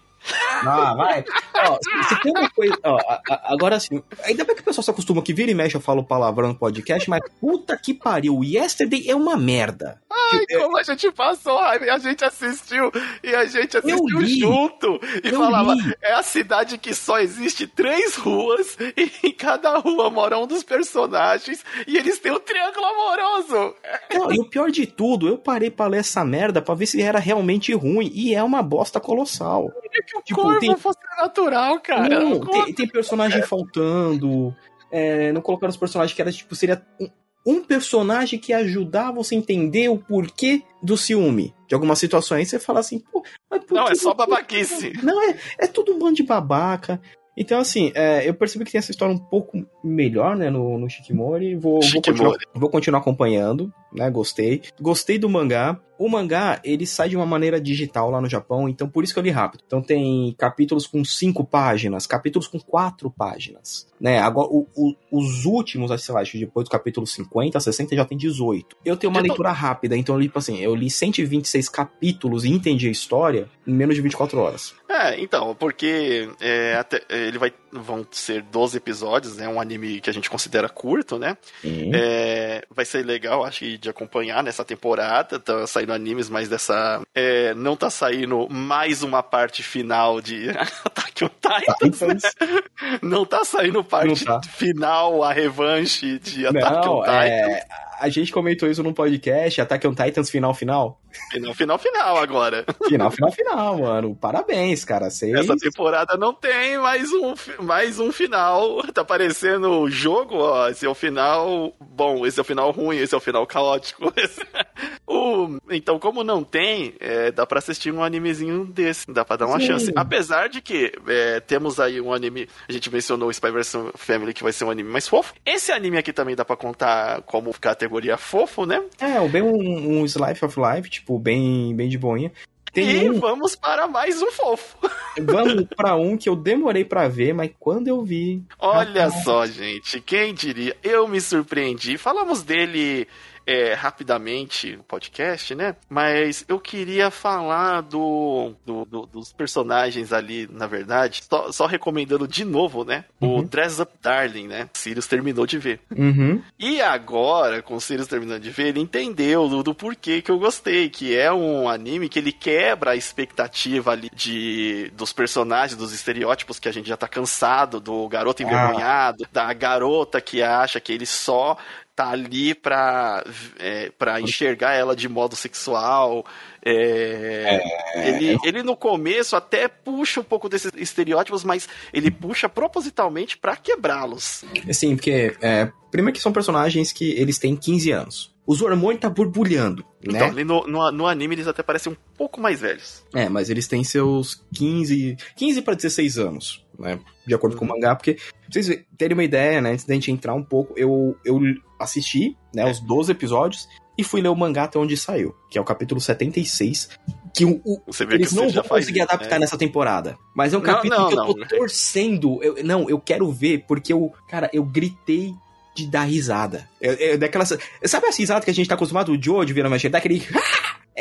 Ah, vai. Ó, se, tem uma coisa. Ó, agora assim, ainda bem que o pessoal se acostuma que vira e mexe eu falo palavrão no podcast, mas puta que pariu, Yesterday é uma merda. Ai, Tipo, como a gente passou, a gente assistiu e a gente assistiu junto e Eu falava, li. é a cidade que só existe três ruas e em cada rua mora um dos personagens e eles têm um triângulo amoroso. Não, e o pior de tudo, eu parei pra ler essa merda pra ver se era realmente ruim. E é uma bosta colossal. Que o Tipo, corpo tem- fosse natural, cara. não, O tem, tem personagem faltando. é, não colocaram os personagens que era, tipo, seria um, um personagem que ajudava você a entender o porquê do ciúme. De algumas situações você fala assim, pô, mas por Não, que é só babaquice. Não, é, é tudo um bando de babaca. Então, assim, é, eu percebi que tem essa história um pouco melhor, né, no, no Shikimori. Vou, vou, continuar, vou continuar acompanhando, né, gostei. Gostei do mangá. O mangá, ele sai de uma maneira digital lá no Japão, então por isso que eu li rápido. Então tem capítulos com cinco páginas, capítulos com quatro páginas, né? Agora, o, o, os últimos, sei lá, depois do capítulo 50, 60, já tem 18. Eu tenho uma eu leitura tô... rápida, então eu li, tipo assim, eu li 126 capítulos e entendi a história em menos de 24 horas. É, então, porque é, até, ele vai, vão ser 12 episódios, né? Um anime que a gente considera curto, né? Uhum. É, vai ser legal, acho de acompanhar nessa temporada. Tá saindo animes, mas dessa. É, não tá saindo mais uma parte final de Attack on Titans. Né? Não tá saindo parte tá. final, a revanche de Attack não, on é, Titans. É a gente comentou isso num podcast, Attack on Titans final final. Final, final, final agora. Final, final, final, mano. Parabéns, cara. Essa temporada não tem mais um, mais um final. Tá parecendo o jogo, ó. Esse é o final bom, esse é o final ruim, esse é o final caótico. o... Então, como não tem, é, dá pra assistir um animezinho desse. Dá pra dar uma Sim. chance. Apesar de que é, temos aí um anime. A gente mencionou o Spy vs Family, que vai ser um anime mais fofo. Esse anime aqui também dá pra contar como categoria categoria fofo, né? É, bem um, um Slice of Life, tipo, bem, bem de boinha. Tem e um... vamos para mais um fofo. Vamos para um que eu demorei para ver, mas quando eu vi. Olha rapaz... só, gente, quem diria? Eu me surpreendi. Falamos dele é, rapidamente o podcast, né? Mas eu queria falar do, do, do, dos personagens ali, na verdade, só, só recomendando de novo, né? Uhum. O Dress Up Darling, né? Sirius terminou de ver. Uhum. E agora, com o Sirius terminando de ver, ele entendeu do, do porquê que eu gostei, que é um anime que ele quebra a expectativa ali de, dos personagens, dos estereótipos que a gente já tá cansado, do garoto ah. envergonhado, ah. da garota que acha que ele só tá ali pra, é, pra enxergar ela de modo sexual. É, é... Ele, ele no começo até puxa um pouco desses estereótipos, mas ele puxa propositalmente para quebrá-los. Sim, porque é, primeiro que são personagens que eles têm 15 anos. Os hormônios tá borbulhando, né? Então, no, no, no, anime eles até parecem um pouco mais velhos. É, mas eles têm seus 15, 15 para 16 anos, né? De acordo uhum. com o mangá, porque, pra vocês terem uma ideia, né? Antes da gente entrar um pouco, eu, eu assisti, né, os 12 episódios e fui ler o mangá até onde saiu, que é o capítulo 76, que o, o eles que não vão conseguir faz, adaptar é. nessa temporada. Mas é um capítulo não, que eu tô não. torcendo. Eu, não, eu quero ver, porque eu, cara, eu gritei de dar risada. É, é daquela, sabe essa risada que a gente tá acostumado, o Joe de virar mais daquele.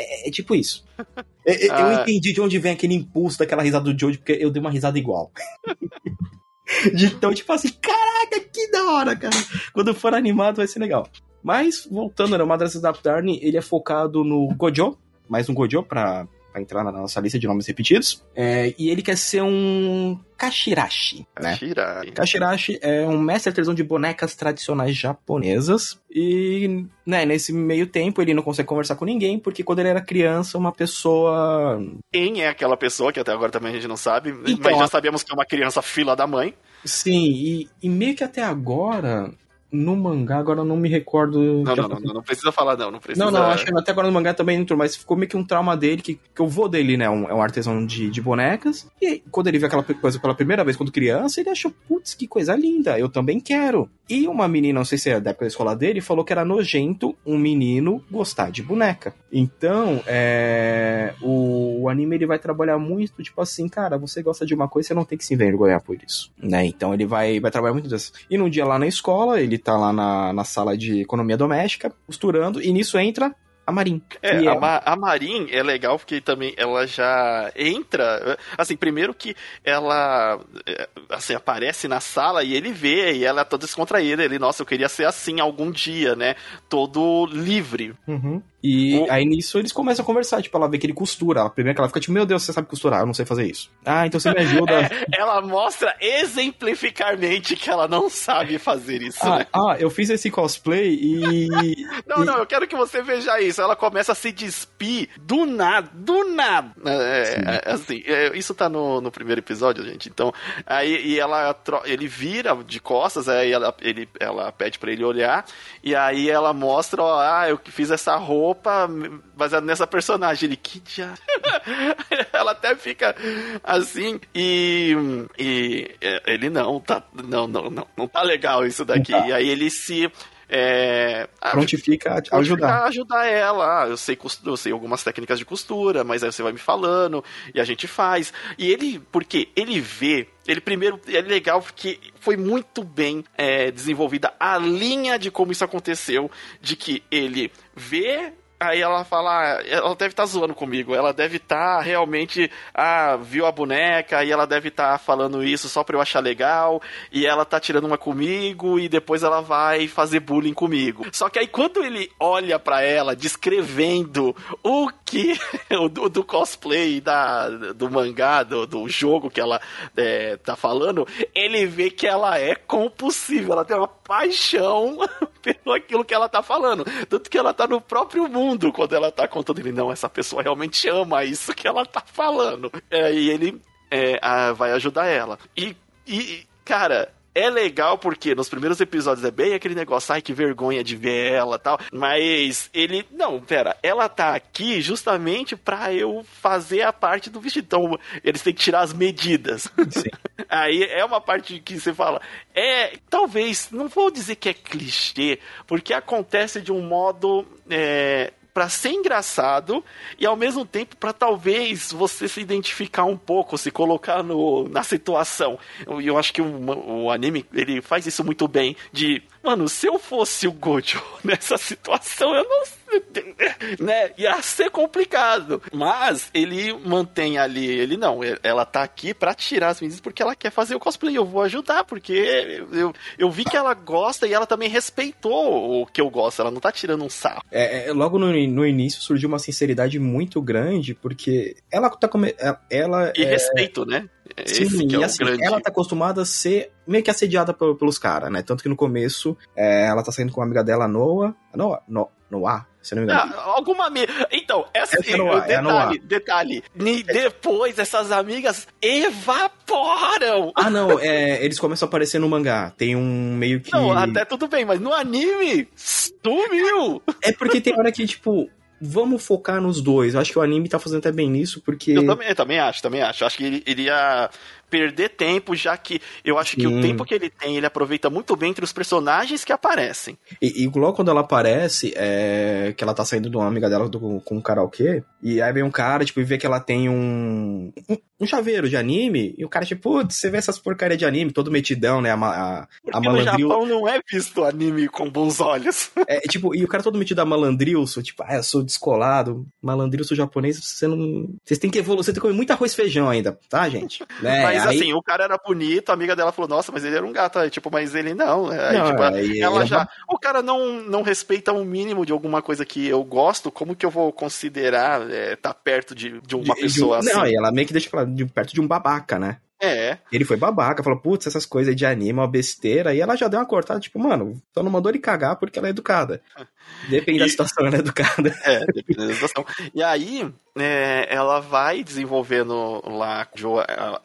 É, é, tipo isso. É, é, ah. Eu entendi de onde vem aquele impulso daquela risada do Joe, porque eu dei uma risada igual. então, tipo assim, caraca, que da hora, cara. Quando for animado vai ser legal. Mas, voltando, né, o Madrasa da Darni, ele é focado no Gojo, mais um Gojo pra para entrar na nossa lista de nomes repetidos. É, e ele quer ser um Kashirashi, né? Kashirashi. Kashirashi é um mestre artesão de bonecas tradicionais japonesas. E, né, nesse meio tempo ele não consegue conversar com ninguém, porque quando ele era criança, uma pessoa. Quem é aquela pessoa, que até agora também a gente não sabe, então, mas já sabemos que é uma criança fila da mãe. Sim, e, e meio que até agora no mangá, agora eu não me recordo. Não, não, não, não, precisa falar, não. Não, precisa... não, não, acho que até agora no mangá também entrou, mas ficou meio que um trauma dele, que, que o vô dele, né, um, é um artesão de, de bonecas. E quando ele viu aquela coisa pela primeira vez, quando criança, ele achou, putz, que coisa linda, eu também quero. E uma menina, não sei se é da época da escola dele, falou que era nojento um menino gostar de boneca. Então, é, o, o anime ele vai trabalhar muito, tipo assim, cara, você gosta de uma coisa, você não tem que se envergonhar por isso, né? Então ele vai, vai trabalhar muito disso. E num dia lá na escola, ele tá lá na, na sala de economia doméstica, costurando, e nisso entra a Marin. É, a, Ma a Marin é legal porque também ela já entra. Assim, primeiro que ela é, assim, aparece na sala e ele vê, e ela é toda descontraída. Ele, nossa, eu queria ser assim algum dia, né? Todo livre. Uhum. E o... aí nisso eles começam a conversar, tipo, ela vê que ele costura. A primeira que ela fica tipo, meu Deus, você sabe costurar, eu não sei fazer isso. Ah, então você me ajuda. é, ela mostra exemplificarmente que ela não sabe fazer isso, ah, né? Ah, eu fiz esse cosplay e. não, e... não, eu quero que você veja isso isso, ela começa a se despir do nada, do nada. É, é, assim, é, isso tá no, no primeiro episódio, gente. Então, aí e ela, ele vira de costas, aí ela, ele, ela pede para ele olhar, e aí ela mostra, ó, ah, eu que fiz essa roupa baseada nessa personagem. Ele, que diabo. ela até fica assim, e, e é, ele não, tá, não, não, não, não tá legal isso daqui. Tá. E aí ele se é, prontifica a ajudar. ajudar ela. Ah, eu sei, eu sei algumas técnicas de costura, mas aí você vai me falando e a gente faz. E ele, porque ele vê ele primeiro é legal porque foi muito bem é, desenvolvida a linha de como isso aconteceu, de que ele vê Aí ela fala, ah, ela deve estar tá zoando comigo, ela deve estar tá realmente, ah, viu a boneca e ela deve estar tá falando isso só pra eu achar legal, e ela tá tirando uma comigo e depois ela vai fazer bullying comigo. Só que aí quando ele olha para ela descrevendo o que, do, do, cosplay, da, do mangá, do, do jogo que ela é, tá falando, ele vê que ela é compulsiva, ela tem uma paixão pelo aquilo que ela tá falando. Tanto que ela tá no próprio mundo quando ela tá contando ele, não, essa pessoa realmente ama isso que ela tá falando. É, e ele é, a, vai ajudar ela. E, e, cara, é legal porque nos primeiros episódios é bem aquele negócio, ai que vergonha de ver ela tal. Mas ele, não, pera, ela tá aqui justamente pra eu fazer a parte do vestido. Então eles têm que tirar as medidas. Aí é uma parte que você fala, é, talvez, não vou dizer que é clichê, porque acontece de um modo. É, para ser engraçado e ao mesmo tempo para talvez você se identificar um pouco, se colocar no, na situação. E eu, eu, acho que o, o anime ele faz isso muito bem de Mano, se eu fosse o Gojo nessa situação, eu não sei. Né? Ia ser complicado. Mas ele mantém ali, ele não, ela tá aqui pra tirar as medidas porque ela quer fazer o cosplay. Eu vou ajudar, porque eu, eu vi que ela gosta e ela também respeitou o que eu gosto. Ela não tá tirando um sarro. É, é, logo no, no início surgiu uma sinceridade muito grande, porque ela tá como. Ela. E é... respeito, né? Sim, Esse é e assim, grande... ela tá acostumada a ser meio que assediada pelos caras, né? Tanto que no começo é, ela tá saindo com uma amiga dela, Noah. Noah? No, Noah? Se não me engano. Ah, alguma amiga. Então, essa, essa é Noah, detalhe, é detalhe. Depois essas amigas evaporam. Ah, não, é, eles começam a aparecer no mangá. Tem um meio que. Não, até tudo bem, mas no anime, sumiu! É porque tem hora que, tipo, vamos focar nos dois. Acho que o anime tá fazendo até bem nisso, porque. Eu também, eu também acho, também acho. Acho que ele iria perder tempo, já que eu acho que Sim. o tempo que ele tem, ele aproveita muito bem entre os personagens que aparecem. E, e logo quando ela aparece, é, que ela tá saindo de uma amiga dela do, com um karaokê, e aí vem um cara, tipo, e vê que ela tem um, um, um chaveiro de anime, e o cara, tipo, putz, você vê essas porcarias de anime, todo metidão, né? A, a, Porque a malandril... no Japão não é visto anime com bons olhos. É, tipo, e o cara todo metido a malandrilso, tipo, ah, eu sou descolado, malandrilso japonês, você não... Vocês têm que evoluir, você tem que comer muito arroz e feijão ainda, tá, gente? Né? Mas Aí... assim, o cara era bonito, a amiga dela falou, nossa, mas ele era um gato. Aí, tipo, mas ele não. Aí, não tipo, aí, ela já. O cara não, não respeita o um mínimo de alguma coisa que eu gosto, como que eu vou considerar estar é, tá perto de, de uma de, pessoa de assim? Não, e ela meio que deixa falar de perto de um babaca, né? É. Ele foi babaca, falou, putz, essas coisas de anime, uma besteira. E ela já deu uma cortada, tipo, mano, só não mandou ele cagar porque ela é educada. Depende e... da situação, ela é educada. É, depende da situação. E aí, é, ela vai desenvolvendo lá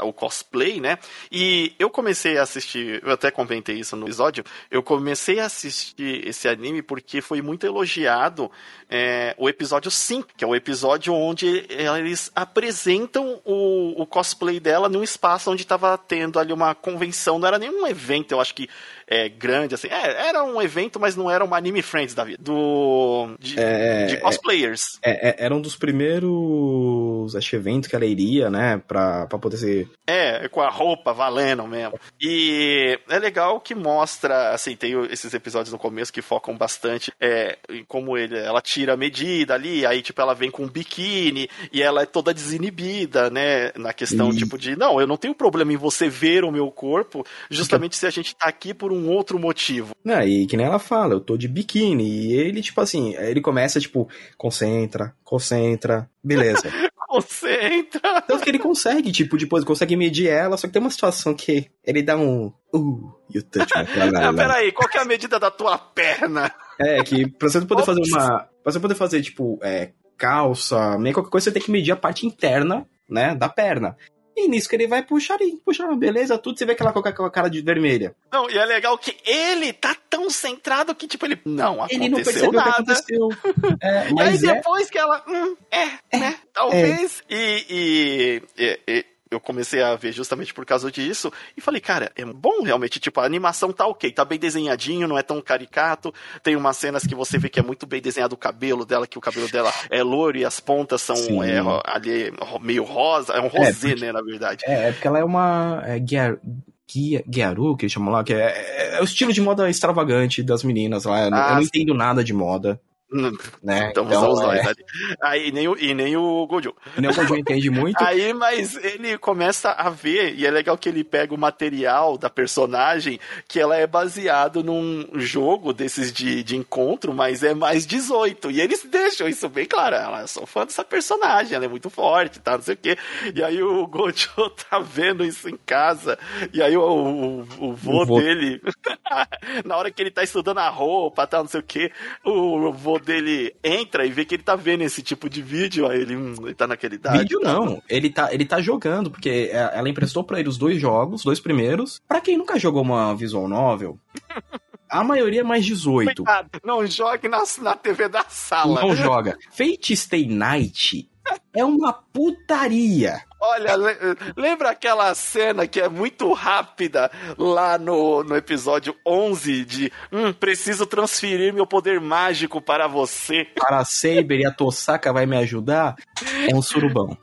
o cosplay, né? E eu comecei a assistir, eu até comentei isso no episódio, eu comecei a assistir esse anime porque foi muito elogiado é, o episódio 5, que é o episódio onde eles apresentam o, o cosplay dela num espaço onde estava tendo ali uma convenção, não era nenhum evento, eu acho que é, grande, assim. É, era um evento, mas não era uma Anime Friends da vida. Do. De, é, de cosplayers. É, é, era um dos primeiros, acho, eventos que ela iria, né? Pra, pra poder ser. É, com a roupa valendo mesmo. E é legal que mostra, assim, tem esses episódios no começo que focam bastante é, em como ele, ela tira a medida ali, aí, tipo, ela vem com um biquíni e ela é toda desinibida, né? Na questão, e... tipo, de, não, eu não tenho problema em você ver o meu corpo, justamente se a gente tá aqui por um um outro motivo. Não, e que nem ela fala, eu tô de biquíni. E ele, tipo assim, ele começa, tipo, concentra, concentra, beleza. concentra. Tanto que ele consegue, tipo, depois consegue medir ela, só que tem uma situação que ele dá um. Uh, You touch my ah, peraí, qual que é a medida da tua perna? É, que pra você poder fazer uma. Pra você poder fazer, tipo, é, calça, meio qualquer coisa, você tem que medir a parte interna, né, da perna. E nisso que ele vai puxar ali, puxar, beleza, tudo, você vê aquela com a cara de vermelha. Não, e é legal que ele tá tão centrado que, tipo, ele não aconteceu ele não percebeu nada. que aconteceu. É, mas e aí é depois é... que ela, hum, é, é, né, talvez. E, e, e, e eu comecei a ver justamente por causa disso e falei, cara, é bom realmente, tipo, a animação tá ok, tá bem desenhadinho, não é tão caricato, tem umas cenas que você vê que é muito bem desenhado o cabelo dela, que o cabelo dela é loiro e as pontas são é, ali meio rosa, é um é, rosé, é porque, né, na verdade. É, é porque ela é uma é, guia, guia, guiaru, que eles chamam lá, que é, é, é, o estilo de moda extravagante das meninas lá, eu, ah, eu não entendo nada de moda. Né? Então, então os dois é... ali. Aí, nem o, e nem o Gojo. Nem o Gojo entende muito. Aí, mas ele começa a ver, e é legal que ele pega o material da personagem, que ela é baseado num jogo desses de, de encontro, mas é mais 18. E eles deixam isso bem claro. Ela, eu sou fã dessa personagem, ela é muito forte, tá? Não sei o quê. E aí o Gojo tá vendo isso em casa. E aí o, o, o vô, o vô. dele, na hora que ele tá estudando a roupa, tá? Não sei o quê, o vô dele entra e vê que ele tá vendo esse tipo de vídeo, aí ele, hum, ele tá naquela idade. Vídeo tá não, ele tá, ele tá jogando, porque é, ela emprestou para ele os dois jogos, os dois primeiros. Para quem nunca jogou uma visual novel, a maioria é mais 18. Cuidado, não jogue na, na TV da sala. Não joga. Fate Stay Night é uma putaria. Olha, lembra aquela cena que é muito rápida lá no, no episódio 11 de hum, preciso transferir meu poder mágico para você. Para a Saber e a Tosaka vai me ajudar? É um surubão.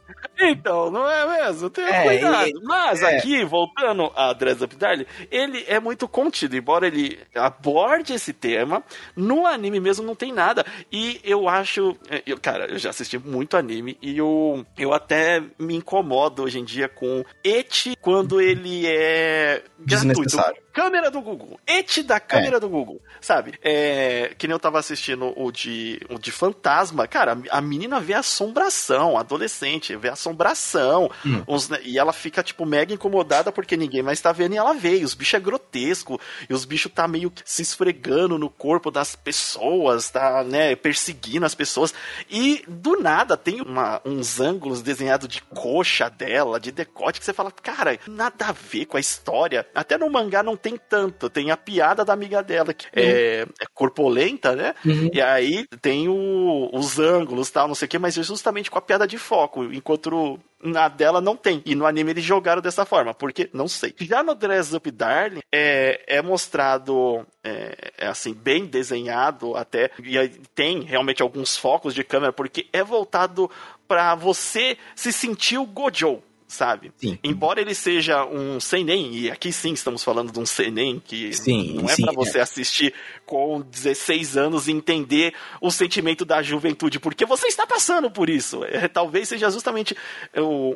Então, não é mesmo? Tenha é, cuidado. Ele, Mas é. aqui, voltando a Dress Up Darling, ele é muito contido, embora ele aborde esse tema, no anime mesmo não tem nada. E eu acho. É, eu, cara, eu já assisti muito anime e eu, eu até me incomodo hoje em dia com Eti quando ele é gratuito câmera do Google. Et da câmera é. do Google, sabe? É, que nem eu tava assistindo o de, o de Fantasma. Cara, a menina vê assombração, adolescente, vê assombração. Hum. Uns, né, e ela fica, tipo, mega incomodada porque ninguém mais tá vendo e ela vê. E os bichos é grotesco. E os bichos tá meio se esfregando no corpo das pessoas, tá, né, perseguindo as pessoas. E do nada tem uma, uns ângulos desenhados de coxa dela, de decote, que você fala, cara, nada a ver com a história. Até no mangá não tem tanto. Tem a piada da amiga dela, que uhum. é, é, corpulenta, né? Uhum. E aí tem o, os ângulos tal, não sei o que, mas é justamente com a piada de foco. Enquanto na dela não tem. E no anime eles jogaram dessa forma, porque não sei. Já no Dress Up Darling é, é mostrado é, é, assim, bem desenhado até. E tem realmente alguns focos de câmera, porque é voltado para você se sentir o Gojo sabe? Sim. Embora ele seja um seinen, e aqui sim estamos falando de um seinen que sim, não é para você é. assistir com 16 anos e entender o sentimento da juventude, porque você está passando por isso. É, talvez seja justamente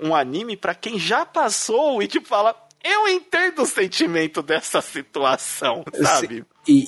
um anime para quem já passou e tipo fala, eu entendo o sentimento dessa situação, sabe? E,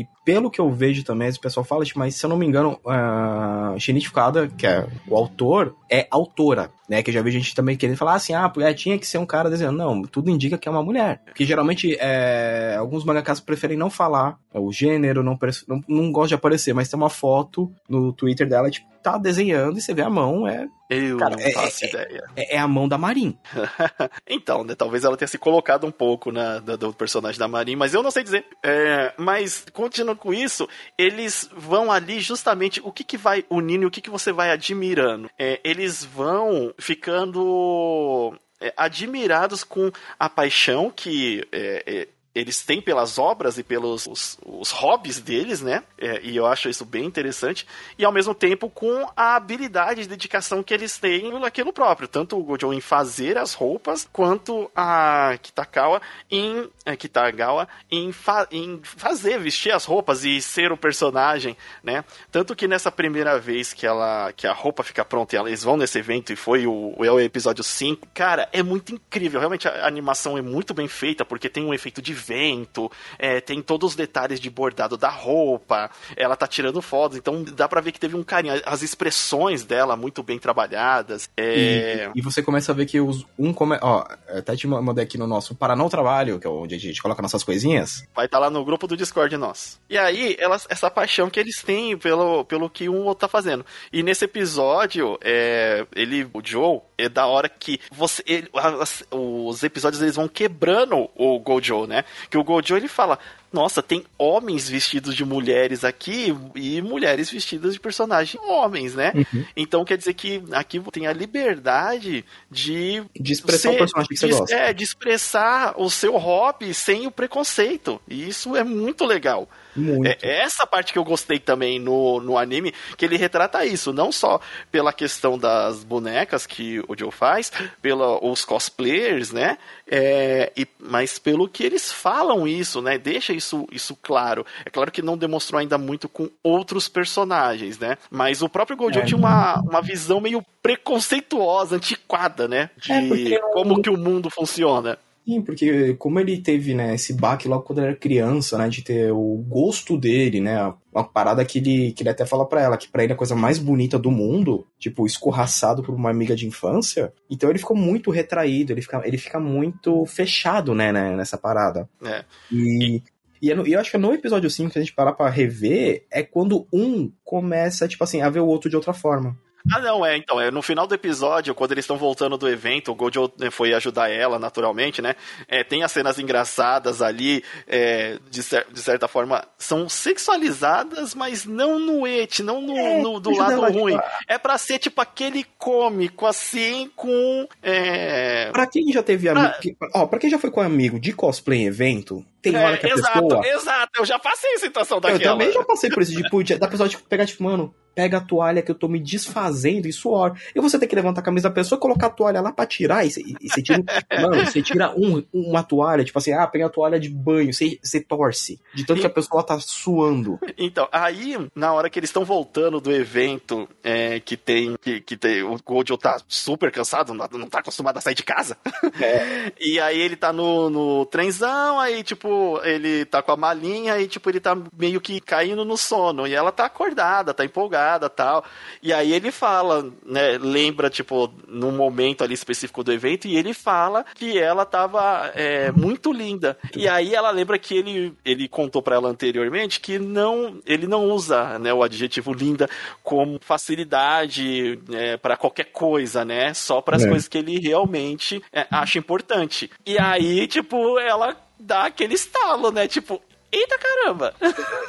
e, pelo que eu vejo também, o pessoal fala, mas se eu não me engano, a uh, Shinichi Fukada, que é o autor, é autora, né? Que eu já vi gente também querendo falar assim, ah, é, tinha que ser um cara desenhando. Não, tudo indica que é uma mulher. Porque geralmente é, alguns mangakas preferem não falar o gênero, não, não, não gosta de aparecer, mas tem uma foto no Twitter dela, tipo, tá desenhando e você vê a mão, é. Eu cara, não é, faço é, ideia. É, é, a mão da Marin. então, né? Talvez ela tenha se colocado um pouco na, do, do personagem da Marin, mas eu não sei dizer. É, mas, continuando com isso, eles vão ali justamente o que, que vai unindo e o que, que você vai admirando. É, eles vão ficando é, admirados com a paixão que é, é, eles têm pelas obras e pelos os, os hobbies deles, né? É, e eu acho isso bem interessante. E ao mesmo tempo com a habilidade e dedicação que eles têm naquilo próprio. Tanto o Gojo em fazer as roupas, quanto a Kitakawa em. É, Kitagawa em, fa, em fazer, vestir as roupas e ser o personagem, né? Tanto que nessa primeira vez que ela que a roupa fica pronta e eles vão nesse evento e foi o, o episódio 5, cara, é muito incrível. Realmente a animação é muito bem feita, porque tem um efeito de evento, é, tem todos os detalhes de bordado da roupa, ela tá tirando fotos, então dá pra ver que teve um carinho. As expressões dela muito bem trabalhadas. É... E, e, você começa a ver que os, um come... Ó, até te mandei aqui no nosso Paraná o Trabalho, que é onde a gente coloca nossas coisinhas. Vai estar tá lá no grupo do Discord nosso. E aí, elas, essa paixão que eles têm pelo, pelo que um outro tá fazendo. E nesse episódio, é, ele, o Joe, é da hora que você, ele, as, os episódios eles vão quebrando o Gojo, né? Que o Gojo ele fala: nossa, tem homens vestidos de mulheres aqui e mulheres vestidas de personagens homens, né? Uhum. Então quer dizer que aqui tem a liberdade de. De expressar ser, o personagem que você de, gosta. É, de expressar o seu hobby sem o preconceito. E isso é muito legal. Muito. É, é essa parte que eu gostei também no, no anime, que ele retrata isso, não só pela questão das bonecas que o Joe faz, pelos cosplayers, né? É, e, mas pelo que eles falam isso, né? Deixa isso, isso claro. É claro que não demonstrou ainda muito com outros personagens, né? Mas o próprio Gojo é. tinha uma, uma visão meio preconceituosa, antiquada, né? De é como que o mundo funciona. Sim, porque como ele teve, né, esse baque logo quando ele era criança, né, de ter o gosto dele, né, uma parada que ele, que ele até fala para ela, que para ele é a coisa mais bonita do mundo, tipo, escorraçado por uma amiga de infância, então ele ficou muito retraído, ele fica, ele fica muito fechado, né, né nessa parada. É. E, e eu, eu acho que no episódio 5, se a gente parar pra rever, é quando um começa, tipo assim, a ver o outro de outra forma. Ah, não, é, então, é no final do episódio, quando eles estão voltando do evento, o Gojo né, foi ajudar ela, naturalmente, né? É, tem as cenas engraçadas ali, é, de, cer de, certa forma, são sexualizadas, mas não no et, não no, é, no do lado ruim. Tipo... É pra ser, tipo, aquele cômico, assim, com... É... Pra quem já teve amigo... Pra... Ó, pra quem já foi com amigo de cosplay em evento, tem hora é, que a exato, pessoa... Exato, eu já passei a situação daquela. Eu também já passei por isso, tipo, da pessoa, tipo, pegar, tipo, mano pega a toalha que eu tô me desfazendo e suor. E você tem que levantar a camisa da pessoa, colocar a toalha lá pra tirar. E você tira, mano, você tira um, uma toalha, tipo assim, ah, pega a toalha de banho, você, você torce. De tanto e... que a pessoa tá suando. Então, aí, na hora que eles estão voltando do evento, é, que tem. Que, que tem. O Gojo tá super cansado, não, não tá acostumado a sair de casa. É. e aí ele tá no, no trenzão, aí, tipo, ele tá com a malinha e, tipo, ele tá meio que caindo no sono. E ela tá acordada, tá empolgada tal. E aí ele fala, né, lembra, tipo, num momento ali específico do evento, e ele fala que ela tava é, muito linda. E aí ela lembra que ele, ele contou para ela anteriormente que não, ele não usa, né, o adjetivo linda como facilidade é, para qualquer coisa, né? Só para as é. coisas que ele realmente é, acha importante. E aí, tipo, ela dá aquele estalo, né? Tipo, Eita caramba!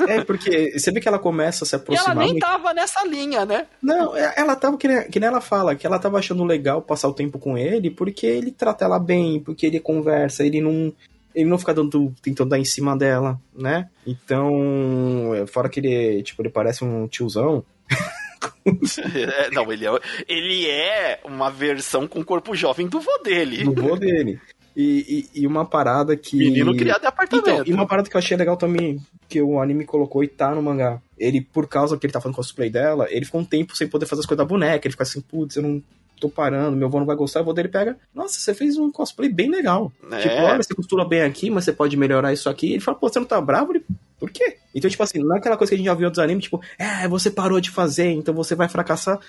É, porque você vê que ela começa a se aproximar. E ela nem tava nessa linha, né? Não, é, ela tava, que nem, que nem ela fala, que ela tava achando legal passar o tempo com ele, porque ele trata ela bem, porque ele conversa, ele não. Ele não fica dando, tentando dar em cima dela, né? Então, é, fora que ele, tipo, ele parece um tiozão. é, não, ele é, ele é uma versão com o corpo jovem do vô dele. Do vô dele. E, e, e, uma parada que. Menino criado em apartamento. Então, e uma parada que eu achei legal também, que o anime colocou e tá no mangá. Ele, por causa que ele tá fazendo cosplay dela, ele ficou um tempo sem poder fazer as coisas da boneca. Ele fica assim, putz, eu não tô parando, meu avô não vai gostar. O avô dele pega, nossa, você fez um cosplay bem legal. É. Tipo, olha, você costura bem aqui, mas você pode melhorar isso aqui. Ele fala, pô, você não tá bravo? Ele, por quê? Então, tipo assim, não é aquela coisa que a gente já viu dos animes, tipo, é, você parou de fazer, então você vai fracassar.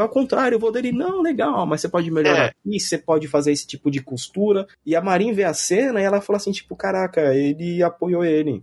Ao contrário, eu vou dele, não, legal, mas você pode melhorar é. aqui, você pode fazer esse tipo de costura. E a Marin vê a cena e ela fala assim, tipo, caraca, ele apoiou ele.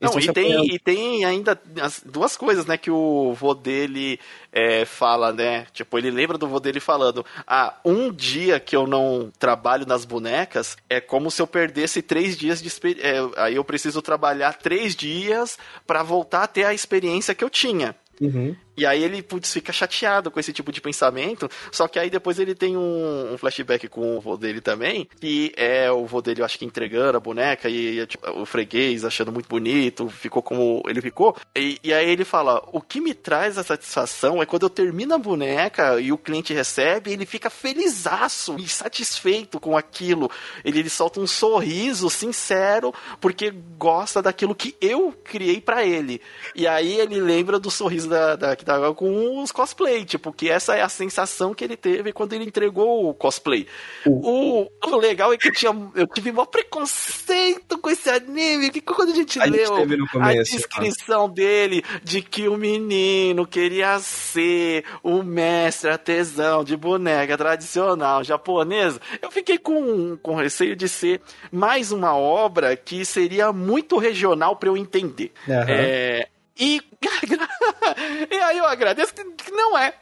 Não, e tem, e tem ainda as duas coisas, né, que o vô dele é, fala, né? Tipo, ele lembra do vô dele falando: Ah, um dia que eu não trabalho nas bonecas é como se eu perdesse três dias de experiência. É, aí eu preciso trabalhar três dias para voltar a ter a experiência que eu tinha. Uhum. E aí ele, putz, fica chateado com esse tipo de pensamento. Só que aí depois ele tem um, um flashback com o vô dele também, que é o vô dele, eu acho que entregando a boneca e tipo, o freguês achando muito bonito, ficou como ele ficou. E, e, aí ele fala: O que me traz a satisfação é quando eu termino a boneca e o cliente recebe, ele fica felizaço e satisfeito com aquilo. Ele, ele solta um sorriso sincero porque gosta daquilo que eu criei para ele. E aí ele lembra do sorriso da, da, tava com os cosplay, tipo, que essa é a sensação que ele teve quando ele entregou o cosplay. O, o legal é que eu, tinha, eu tive maior preconceito com esse anime, que quando a gente A leu gente no a começo. descrição dele de que o menino queria ser o mestre artesão de boneca tradicional japonesa, eu fiquei com, com receio de ser mais uma obra que seria muito regional para eu entender. Aham. É, e, e aí eu agradeço que não é.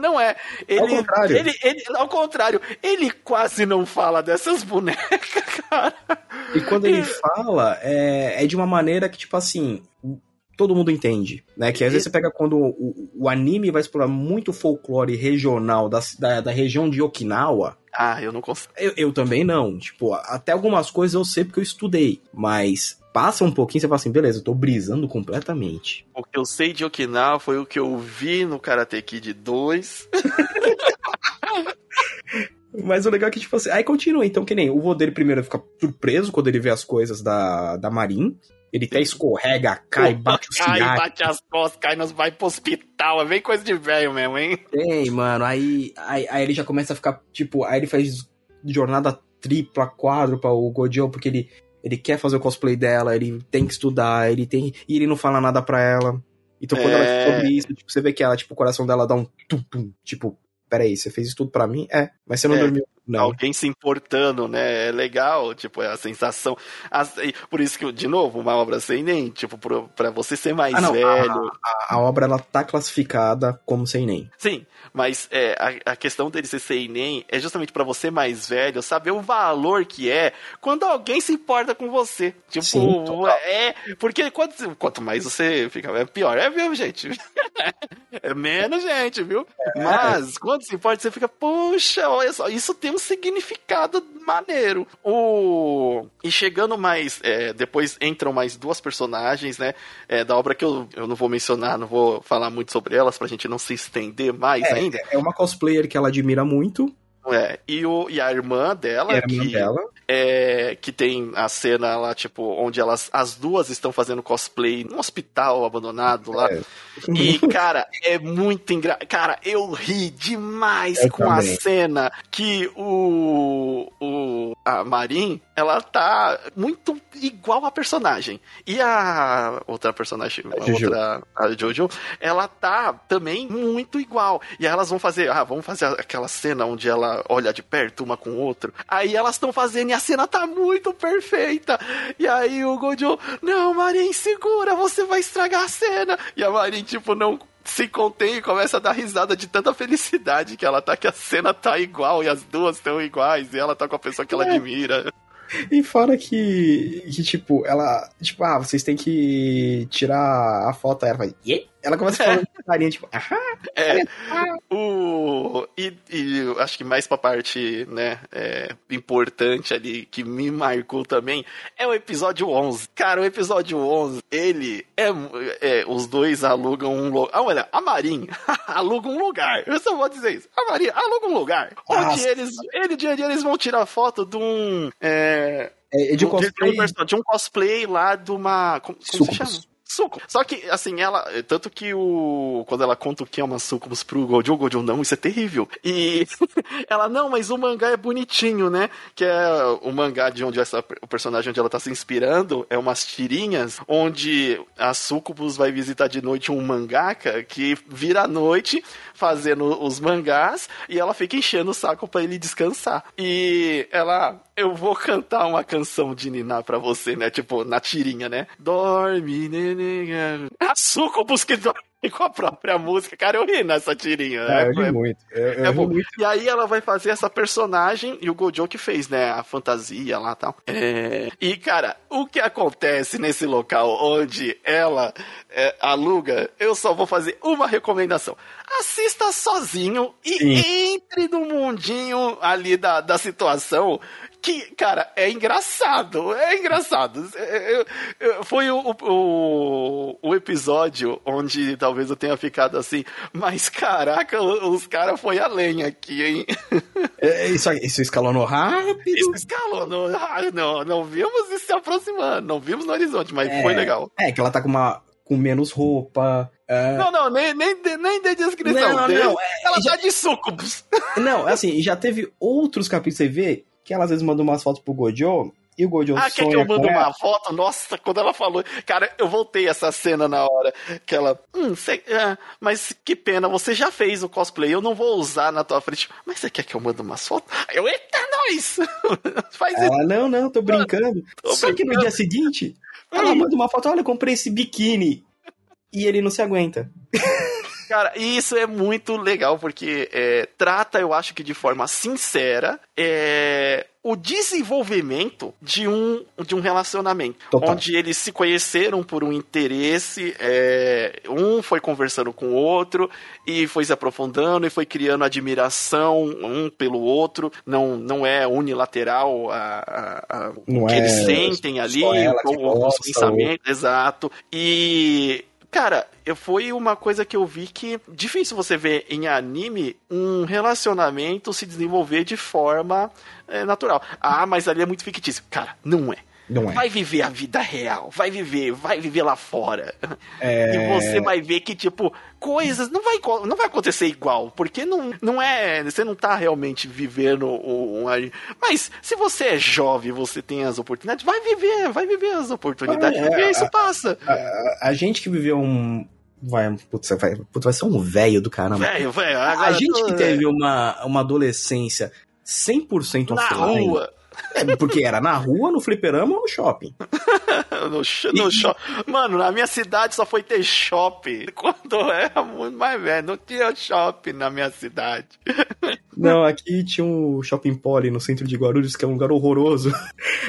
Não é. Ele, Ao contrário. Ele, ele- ao contrário, ele quase não fala dessas bonecas, cara. E quando ele fala, é, é de uma maneira que, tipo assim, todo mundo entende, né? Que às vezes você pega quando o, o anime vai explorar muito folclore regional da, da, da região de Okinawa. Ah, eu não consigo. Eu, eu também não. Tipo, até algumas coisas eu sei porque eu estudei. Mas passa um pouquinho, você fala assim, beleza, eu tô brisando completamente. O que eu sei de Okinawa foi o que eu vi no Karate Kid 2. Mas o legal é que, tipo assim, aí continua. Então, que nem o vô dele primeiro fica surpreso quando ele vê as coisas da, da Marin. Ele até escorrega, cai, bate o cai, ciático. bate as costas, cai, nós vai pro hospital. É bem coisa de velho mesmo, hein? Tem, mano. Aí, aí, aí ele já começa a ficar, tipo, aí ele faz jornada tripla, quádrupla, o Gojo, porque ele, ele quer fazer o cosplay dela, ele tem que estudar, ele tem. E ele não fala nada pra ela. Então quando É. ela descobre isso, tipo, você vê que ela, tipo, o coração dela dá um tum tum. Tipo, peraí, você fez isso tudo pra mim? É, mas você não É. dormiu. Não. Alguém se importando, né? É legal, tipo, é a sensação. Por isso que, de novo, uma obra sem nem, tipo, pra você ser mais Ah, não, velho. A, a obra ela tá classificada como sem nem. Sim, mas é, a, a questão dele ser seinen é justamente pra você mais velho saber o valor que é quando alguém se importa com você. Tipo, Sim, é. Porque quanto, quanto mais você fica, é pior, é mesmo, gente. é menos gente, viu? Mas quando se importa, você fica, poxa, olha só, isso tem um significado maneiro. O... E chegando mais. é, depois entram mais duas personagens, né? é, da obra que eu, eu não vou mencionar, não vou falar muito sobre elas pra gente não se estender mais É, ainda. É uma cosplayer que ela admira muito, É, e, o, e a irmã dela, que a irmã que, dela. é, que tem a cena lá, tipo, onde elas as duas estão fazendo cosplay num hospital abandonado lá. É. E, cara, é muito engraçado. Cara, eu ri demais Eu com a também. cena que o, o. A Marin, ela tá muito igual a personagem. E a outra personagem, a, outra, a Jojo, ela tá também muito igual. E aí elas vão fazer, ah, vamos fazer aquela cena onde ela olha de perto uma com o outro. Aí elas estão fazendo e a cena tá muito perfeita. E aí o Gojo, não, Marin, segura, você vai estragar a cena. E a Marin, tipo, não se contém e começa a dar risada de tanta felicidade que ela tá, que a cena tá igual e as duas estão iguais. E ela tá com a pessoa que ela É. admira. E fora que, que, tipo, ela. Tipo, ah, vocês têm que tirar a foto. Aí ela vai. "Quê?" Ela começa a falar com carinha, tipo, aham. É, o, e, e acho que mais pra parte, né, é, importante ali, que me marcou também, é o episódio 11. Cara, o episódio 11, ele é, é os dois alugam um lugar. Ah, olha, a Marin aluga um lugar. Eu só vou dizer isso. A Marin aluga um lugar. Onde Nossa. eles, ele, dia a dia, eles vão tirar foto de um. É, É, é de um- cosplay. de um de um cosplay lá de uma. Como, como se chama? Suco. Só que, assim, ela. Tanto que o. Quando ela conta o que é uma sucubus pro Gojo, Gojo, não, isso é terrível. E ela, não, mas o mangá é bonitinho, né? Que é o mangá de onde essa, o personagem onde ela tá se inspirando, é umas tirinhas, onde a sucubus vai visitar de noite um mangaka que vira à noite fazendo os mangás e ela fica enchendo o saco pra ele descansar. E ela, eu vou cantar uma canção de Niná pra você, né? Tipo, na tirinha, né? Dorme, neném. A sucubus que dorme com a própria música. Cara, eu ri nessa tirinha. Ah, eu ri muito. Eu, eu É bom. muito. E aí ela vai fazer essa personagem e o Gojo que fez, né? A fantasia lá e tal. É... E, cara, o que acontece nesse local onde ela é, aluga, eu só vou fazer uma recomendação. Assista sozinho e Sim. entre no mundinho ali da, da situação. Que, cara, é engraçado. É engraçado. Eu- eu- foi o, o, o episódio onde talvez eu tenha ficado assim. Mas, caraca, os caras foi além aqui, hein? É, Isso, isso escalonou rápido. Isso escalou. Não, ah, não, não vimos isso se aproximando. Não vimos no horizonte, mas É. foi legal. É, que ela tá com uma. com menos roupa. Uh... Não, não, nem, nem, nem dei descrição. Não, não. É, ela já... tá de sucubus. Não, assim, já teve outros capítulos, você vê, que ela às vezes manda umas fotos pro Gojo, e o Gojo Ah, quer que eu mando uma foto? Nossa, quando ela falou. Cara, eu voltei essa cena na hora que ela. Hum, cê, é, mas que pena, você já fez o cosplay, eu não vou usar na tua frente. Mas você quer que eu mande umas fotos? Eu, eita, nós! Faz ela, isso. não, não, tô brincando. Tô Só brincando. que no dia seguinte, ela manda uma foto, olha, eu comprei esse biquíni. E ele não se aguenta. Cara, isso é muito legal, porque é, trata, eu acho que de forma sincera, é, o desenvolvimento de um, de um relacionamento. Total. Onde eles se conheceram por um interesse, é, um foi conversando com o outro, e foi se aprofundando, e foi criando admiração um pelo outro. Não, não é unilateral a, a, a o que é eles sentem ali, os pensamentos, ou... exato. E Cara, foi uma coisa que eu vi que difícil você ver em anime um relacionamento se desenvolver de forma é, natural. Ah, mas ali é muito fictício. Cara, não é. Não é. Vai viver a vida real, vai viver, vai viver lá fora. É... E você vai ver que, tipo, coisas não vai, não vai acontecer igual, porque não, não é. Você não tá realmente vivendo um. Mas se você é jovem, você tem as oportunidades, vai viver, vai viver as oportunidades, ah, é, isso a, passa. A, a, a, gente que viveu um. Vai, putz, vai, putz, vai ser um velho do caramba. Velho, velho. A gente que teve uma, uma adolescência 100% na offline, rua. É, porque era na rua, no fliperama ou no shopping? no, no shopping. Mano, na minha cidade só foi ter shopping. Quando eu era muito mais velho, não tinha shopping na minha cidade. Não, aqui tinha um shopping poli no centro de Guarulhos, que é um lugar horroroso.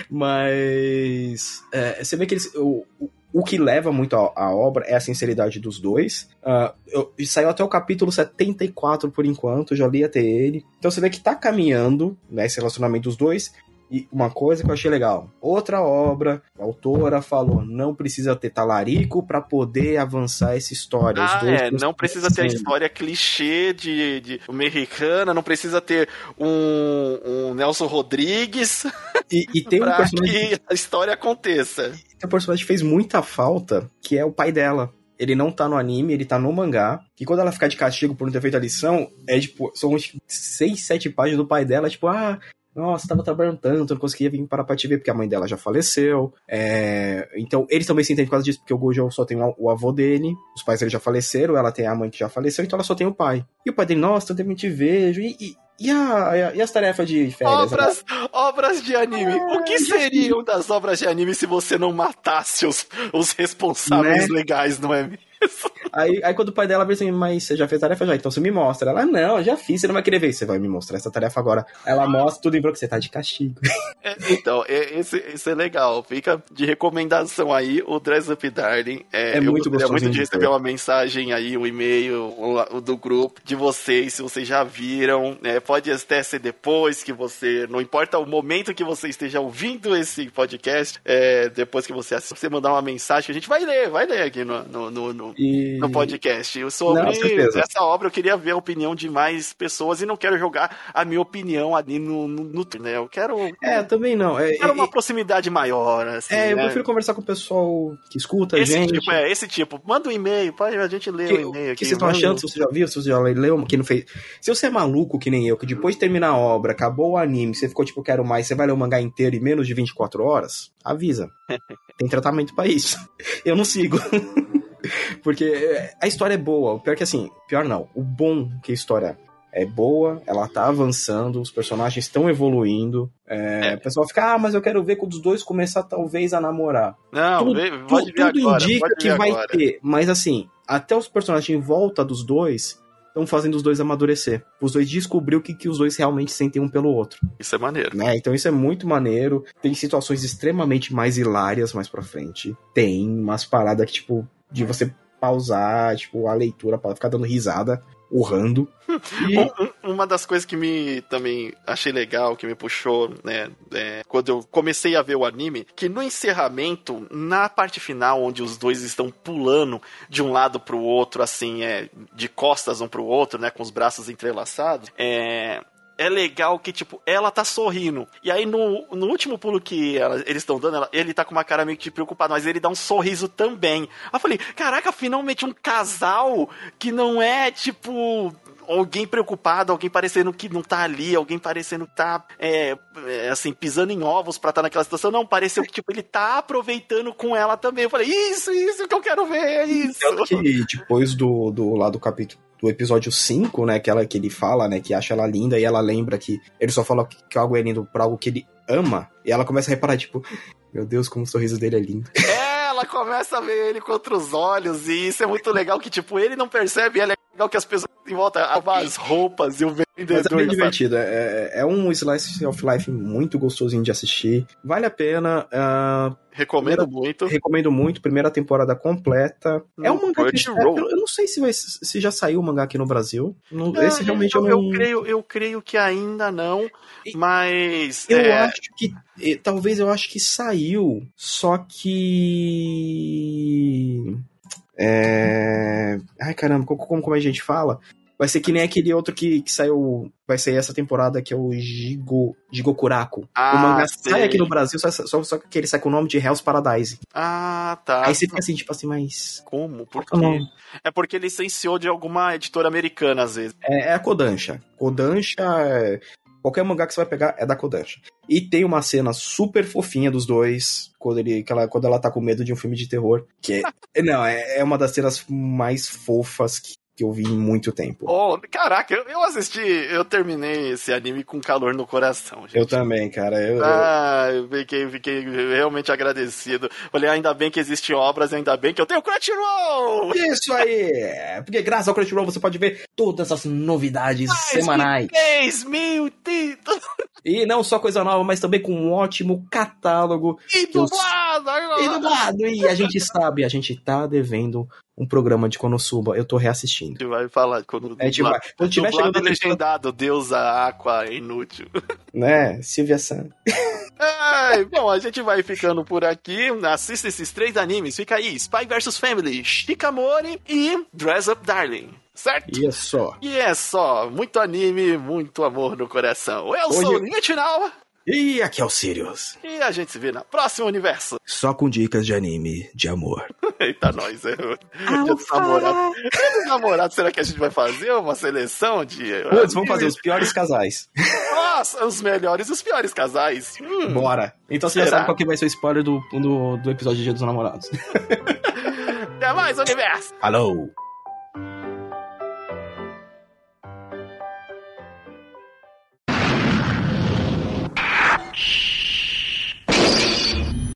Mas. É, você vê que eles. O, o que leva muito a, obra é a sinceridade dos dois. Uh, eu, saiu até o capítulo 74 por enquanto, já li até ele. Então você vê que tá caminhando, né, esse relacionamento dos dois. E uma coisa que eu achei legal, outra obra, a autora falou, não precisa ter talarico para poder avançar essa história. Ah, é, não precisa ter a história clichê de, de americana, não precisa ter um, um Nelson Rodrigues e, e tem um personagem que a história aconteça. Tem um personagem que fez muita falta, que é o pai dela ele não tá no anime, ele tá no mangá. E quando ela ficar de castigo por não ter feito a lição, é tipo, são uns 6, 7 páginas do pai dela, tipo, ah, nossa, tava trabalhando tanto, não conseguia vir para pra te ver porque a mãe dela já faleceu. É... Então, eles também se entendem por causa disso, porque o Gojo só tem o avô dele, os pais dele já faleceram, ela tem a mãe que já faleceu, então ela só tem o pai. E o pai dele, nossa, eu te vejo. E, e, e, a, e as tarefas de férias? Obras, obras de anime. Ah, o que seriam das obras de anime se você não matasse os, os responsáveis né? legais, não é mesmo? Aí, aí quando o pai dela vê assim, mas você já fez tarefa já? Então você me mostra. Ela, não, já fiz, você não vai querer ver. Você vai me mostrar essa tarefa agora. Ela mostra tudo em branco, você tá de castigo. É, então, é, esse, esse é legal. Fica de recomendação aí, o Dress Up Darling. É, é muito gostoso. muito de receber uma mensagem aí, um e-mail do grupo de vocês, se vocês já viram. É, pode até ser depois que você. Não importa o momento que você esteja ouvindo esse podcast, é, depois que você assiste, você mandar uma mensagem que a gente vai ler, vai ler aqui no, no, no, no, e... no podcast. Sobre não, essa obra, eu queria ver a opinião de mais pessoas e não quero jogar a minha opinião ali no, no, no né? Eu quero. É, também não. É, quero uma proximidade maior, assim. É, eu né? prefiro conversar com o pessoal que escuta a esse gente. Tipo, é, esse tipo. Manda um e-mail, pode a gente ler o e-mail aqui. O que vocês estão achando? Se você já viu, se você já leu, que não fez. Se você é maluco que nem eu, que depois de terminar a obra, acabou o anime, você ficou tipo, quero mais, você vai ler o mangá inteiro em menos de 24 horas, avisa. Tem tratamento para isso. Eu não sigo. Porque é, a história é boa. O pior que assim, pior não. O bom que a história é boa, ela tá avançando, os personagens estão evoluindo. É, é. O pessoal fica, ah, mas eu quero ver quando os dois começar talvez a namorar. Não, tudo, vê, pode tudo, tudo agora, indica que vai agora. ter, mas assim, até os personagens em volta dos dois estão fazendo os dois amadurecer. Os dois descobrir o que, que os dois realmente sentem um pelo outro. Isso é maneiro. Né? Então isso é muito maneiro. Tem situações extremamente mais hilárias mais pra frente. Tem umas paradas que, tipo, de você pausar, tipo, a leitura para ficar dando risada, urrando. E... Uma das coisas que me também achei legal, que me puxou, né, é, quando eu comecei a ver o anime, que no encerramento, na parte final, onde os dois estão pulando de um lado pro outro, assim, é, de costas um pro outro, né, com os braços entrelaçados, é, é legal que, tipo, ela tá sorrindo. E aí, no, no último pulo que ela, eles estão dando, ela, ele tá com uma cara meio que preocupado, mas ele dá um sorriso também. Aí eu falei, caraca, finalmente um casal que não é, tipo, alguém preocupado, alguém parecendo que não tá ali, alguém parecendo que tá, é, é, assim, pisando em ovos pra estar tá naquela situação. Não, pareceu que, tipo, ele tá aproveitando com ela também. Eu falei, isso, isso que eu quero ver, é isso. Tanto que depois do, do lá do capítulo do episódio 5, né, aquela que ele fala, né, que acha ela linda e ela lembra que ele só fala que algo é lindo pra algo que ele ama, e ela começa a reparar, tipo, meu Deus, como o sorriso dele é lindo. É, ela começa a ver ele contra os olhos, e isso é muito legal, que, tipo, ele não percebe, ela é legal que as pessoas em volta as roupas e o vendedor. Mas é bem divertido. É, é um slice of life muito gostosinho de assistir. Vale a pena. Uh, recomendo primeira, muito. Recomendo muito. Primeira temporada completa. No é um mangá que, eu, eu não sei se, vai, se já saiu o mangá aqui no Brasil. Não, é, esse realmente eu, eu, não... eu creio Eu creio que ainda não, mas... Eu é... acho que... Talvez eu acho que saiu, só que... É... Ai, caramba, como, como a gente fala? Vai ser que nem aquele outro que, que saiu. Vai sair essa temporada, que é o Jigo, Jigokuraku. Ah, o mangá sei. sai aqui no Brasil, só, só, só que ele sai com o nome de Hell's Paradise. Ah, tá. Aí você fica assim, tipo assim, mas. Como? Por quê? É porque ele licenciou de alguma editora americana, às vezes. É, é a Kodansha. Kodansha é... Qualquer mangá que você vai pegar é da Kodansha. E tem uma cena super fofinha dos dois, quando, ele, ela, quando ela tá com medo de um filme de terror. Que é, não, é, é uma das cenas mais fofas que que eu vi em muito tempo. Oh, caraca, eu, eu assisti, eu terminei esse anime com calor no coração, gente. Eu também, cara. Eu, ah, eu fiquei, fiquei realmente agradecido. Falei, ainda bem que existem obras, ainda bem que eu tenho Crunchyroll! Isso aí! Porque graças ao Crunchyroll você pode ver todas as novidades Mais semanais. 10 mil títulos! E não só coisa nova, mas também com um ótimo catálogo. E dublado! Eu... E dublado! E a gente sabe, a gente tá devendo um programa de Konosuba. Eu tô reassistindo. A gente vai falar quando, é, tipo, quando tiver chegando legendado, Deusa Aqua é inútil. Né? Silvia San. É, bom, a gente vai ficando por aqui. Assista esses três animes. Fica aí: Spy vs Family, Shikamori e Dress Up Darling. Certo? E é só. E é só. Muito anime, muito amor no coração. Eu Hoje... sou o Nitinal. E aqui é o Sirius. E a gente se vê na próxima universo. Só com dicas de anime de amor. Eita, nós, é. Dia dos namorados. Dia dos namorados, será que a gente vai fazer uma seleção de. Putz, vamos fazer os piores casais. Nossa, os melhores e os piores casais. Hum, Bora. Então você será? já sabe qual que vai ser o spoiler do, do, do episódio de Dia dos Namorados. Até mais, universo! Alô!